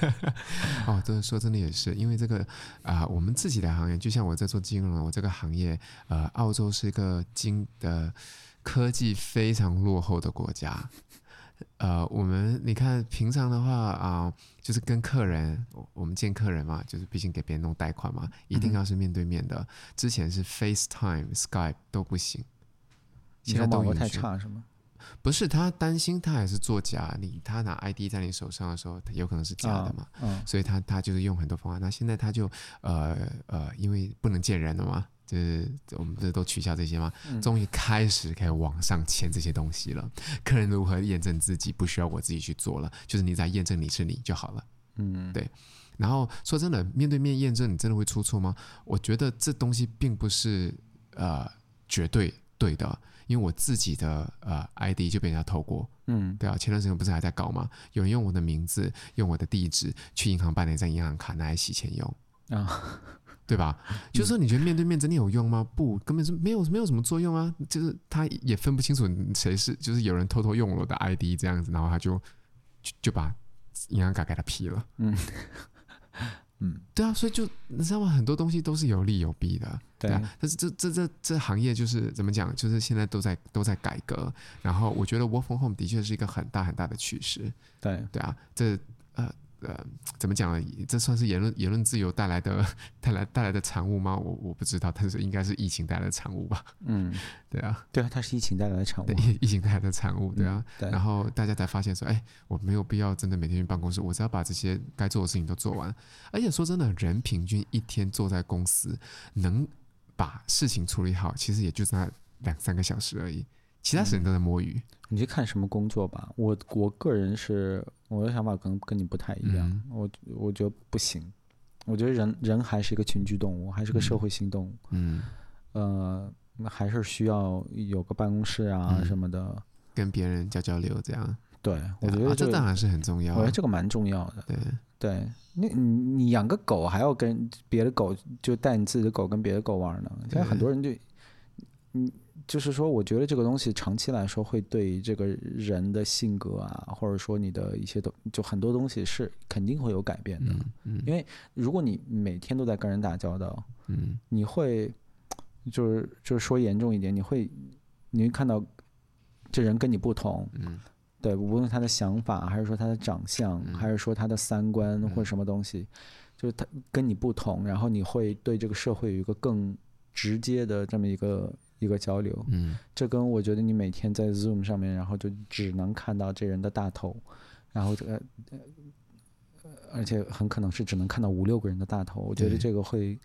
哦，这，说真的也是，因为这个啊、呃，我们自己的行业，就像我在做金融，我这个行业，呃，澳洲是一个金的科技非常落后的国家。呃，我们你看平常的话啊、呃，就是跟客人，我们见客人嘛，就是毕竟给别人弄贷款嘛，一定要是面对面的。嗯、之前是 FaceTime、Skype 都不行，现在都允许。太差是吗？不是，他担心他还是作假，你他拿 ID 在你手上的时候，他有可能是假的嘛，哦哦、所以他他就是用很多方法。那现在他就呃呃，因为不能见人了嘛。就是我们不是都取消这些吗？终于开始可以网上签这些东西了。客人如何验证自己，不需要我自己去做了，就是你在验证你是你就好了。嗯，对。然后说真的，面对面验证，你真的会出错吗？我觉得这东西并不是呃绝对对的，因为我自己的呃 ID 就被人家偷过。嗯，对啊，前段时间不是还在搞吗？有人用我的名字、用我的地址去银行办了一张银行卡，拿来洗钱用啊，对吧？就是说，你觉得面对面真的有用吗？不，根本是没有没有什么作用啊。就是他也分不清楚谁是，就是有人偷偷用我的 ID 这样子，然后他就就就把银行卡给他批了。嗯。嗯，对啊，所以就你知道吗？很多东西都是有利有弊的，对啊。但是这这这这行业就是怎么讲？就是现在都在都在改革。然后我觉得 work from home 的确是一个很大很大的趋势。对对啊，这呃。呃，怎么讲呢？这算是言论言论自由带来的带来带来的产物吗？我我不知道，但是应该是疫情带来的产物吧。嗯，对啊，对啊，它是疫情带来的产物，疫疫情带来的产物，对啊。嗯、对，然后大家才发现说，哎，我没有必要真的每天去办公室，我只要把这些该做的事情都做完。而且说真的，人平均一天坐在公司能把事情处理好，其实也就在两三个小时而已。其他时间都在摸鱼，嗯，你去看什么工作吧。我我个人是我的想法可能跟你不太一样。嗯、我我觉得不行。我觉得人人还是一个群居动物，还是个社会性动物。嗯，呃，还是需要有个办公室啊什么的，嗯、跟别人交交流这样。对，我觉得、这个啊、这当然是很重要。我觉得这个蛮重要的。对对，你你你养个狗还要跟别的狗就带你自己的狗跟别的狗玩呢？现在很多人就嗯。就是说，我觉得这个东西长期来说会对这个人的性格啊，或者说你的一些东，就很多东西是肯定会有改变的。嗯嗯、因为如果你每天都在跟人打交道，嗯，你会就是就是说严重一点，你会你会看到这人跟你不同，嗯，对，无论他的想法，还是说他的长相，嗯、还是说他的三观或者什么东西，嗯、就是他跟你不同，然后你会对这个社会有一个更直接的这么一个。一个交流，嗯，这跟我觉得你每天在 Zoom 上面，然后就只能看到这人的大头，然后这个，而且很可能是只能看到五六个人的大头，我觉得这个会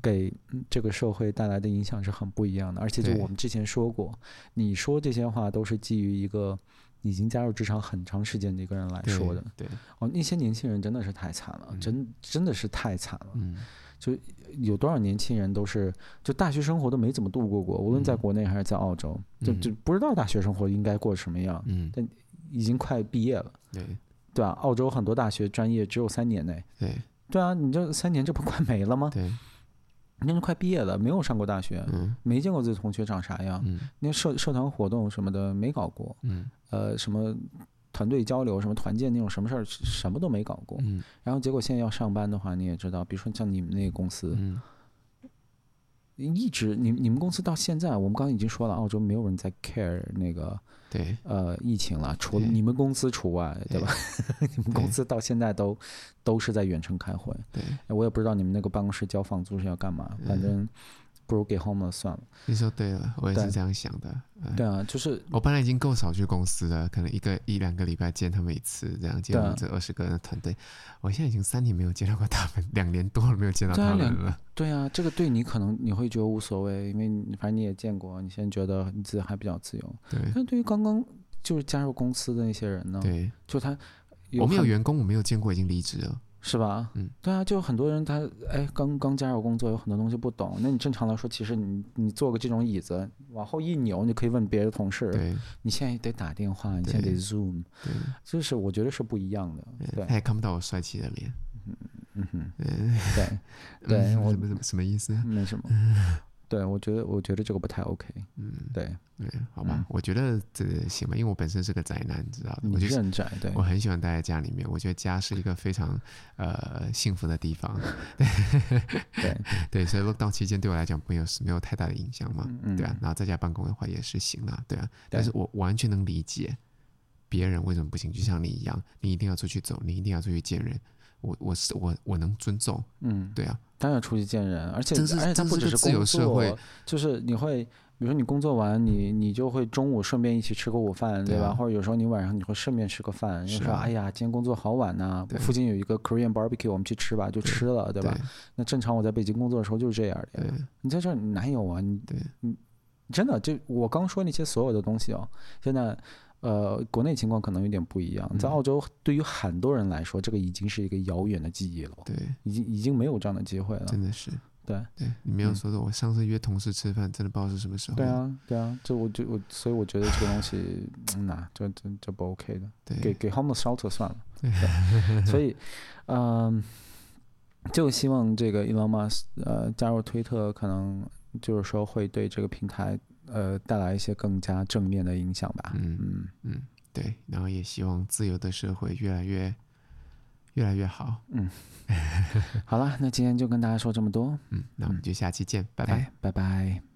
给这个社会带来的影响是很不一样的。而且就我们之前说过，你说这些话都是基于一个已经加入职场很长时间的一个人来说的，对，哦，那些年轻人真的是太惨了，真真的是太惨了，嗯。就有多少年轻人都是就大学生活都没怎么度过过，无论在国内还是在澳洲，嗯、就就不知道大学生活应该过什么样。嗯，但已经快毕业了。对，对啊，澳洲很多大学专业只有三年内。对，对啊，你这三年这不快没了吗？对，那就快毕业了，没有上过大学，嗯，没见过自己同学长啥样，嗯，那社社团活动什么的没搞过，嗯，呃，什么。团队交流什么团建那种什么事儿什么都没搞过，嗯，然后结果现在要上班的话，你也知道，比如说像你们那个公司，嗯，一直你你们公司到现在，我们刚刚已经说了，澳洲没有人在 care 那个对。呃疫情了，除了你们公司除外，对，对。吧？你们公司到现在都都是在远程开会，对，我也不知道你们那个办公室交房租是要干嘛，反正。嗯不如给 home 了算了。你说对了，我也是这样想的。对，对啊，就是我本来已经够少去公司了，可能一个一两个礼拜见他们一次，这样见我们这二十个人的团队。我现在已经三年没有见到过他们，两年多了没有见到他们了。对啊，这个对你可能你会觉得无所谓，因为反正你也见过，你现在觉得你自己还比较自由。对。但对于刚刚就是加入公司的那些人呢？对，就他，我没有员工，我没有见过已经离职了。是吧？嗯，对啊，就很多人他哎，刚刚加入工作，有很多东西不懂。那你正常来说，其实你你坐个这种椅子，往后一扭，你可以问别的同事。对，你现在得打电话，你现在得 Zoom，对，这是我觉得是不一样的。对，他也看不到我帅气的脸。嗯嗯哼，对对，我 什么什么意思？没什么。对，我觉得我觉得这个不太 OK。嗯，对对，好吧，我觉得这行吧，因为我本身是个宅男，你知道的。你是宅，对。我很喜欢待在家里面，我觉得家是一个非常呃幸福的地方。对 对，所以 lockdown 期间对我来讲没有没有太大的影响嘛，对啊。然后在家办公的话也是行啊，对啊。但是我完全能理解别人为什么不行，就像你一样，你一定要出去走，你一定要出去见人。我我是我我能尊重，嗯，对啊，当然出去见人，而且而且它不只是自由社会，就是你会，比如说你工作完，你你就会中午顺便一起吃个午饭，对吧？或者有时候你晚上你会顺便吃个饭，你说哎呀，今天工作好晚呐、啊，附近有一个 Korean barbecue，我们去吃吧，就吃了，对，吧？那正常我在北京工作的时候就是这样的，你在这儿哪有啊？你，你真的就我刚说那些所有的东西哦，现在。呃，国内情况可能有点不一样。在澳洲，对于很多人来说，这个已经是一个遥远的记忆了。对，已经已经没有这样的机会了。真的是。对对，你没有说的，我上次约同事吃饭，真的不知道是什么时候。对啊，对啊，就我就我，所以我觉得这个东西，那、嗯、就就就不 OK 的。对，给给 homeless shelter 算了。对，所以，嗯、呃，就希望这个 Elon Musk 呃加入推特，可能就是说会对这个平台。呃，带来一些更加正面的影响吧。嗯嗯嗯，对，然后也希望自由的社会越来越越来越好。嗯，好了，那今天就跟大家说这么多。嗯，那我们就下期见，拜拜，拜拜。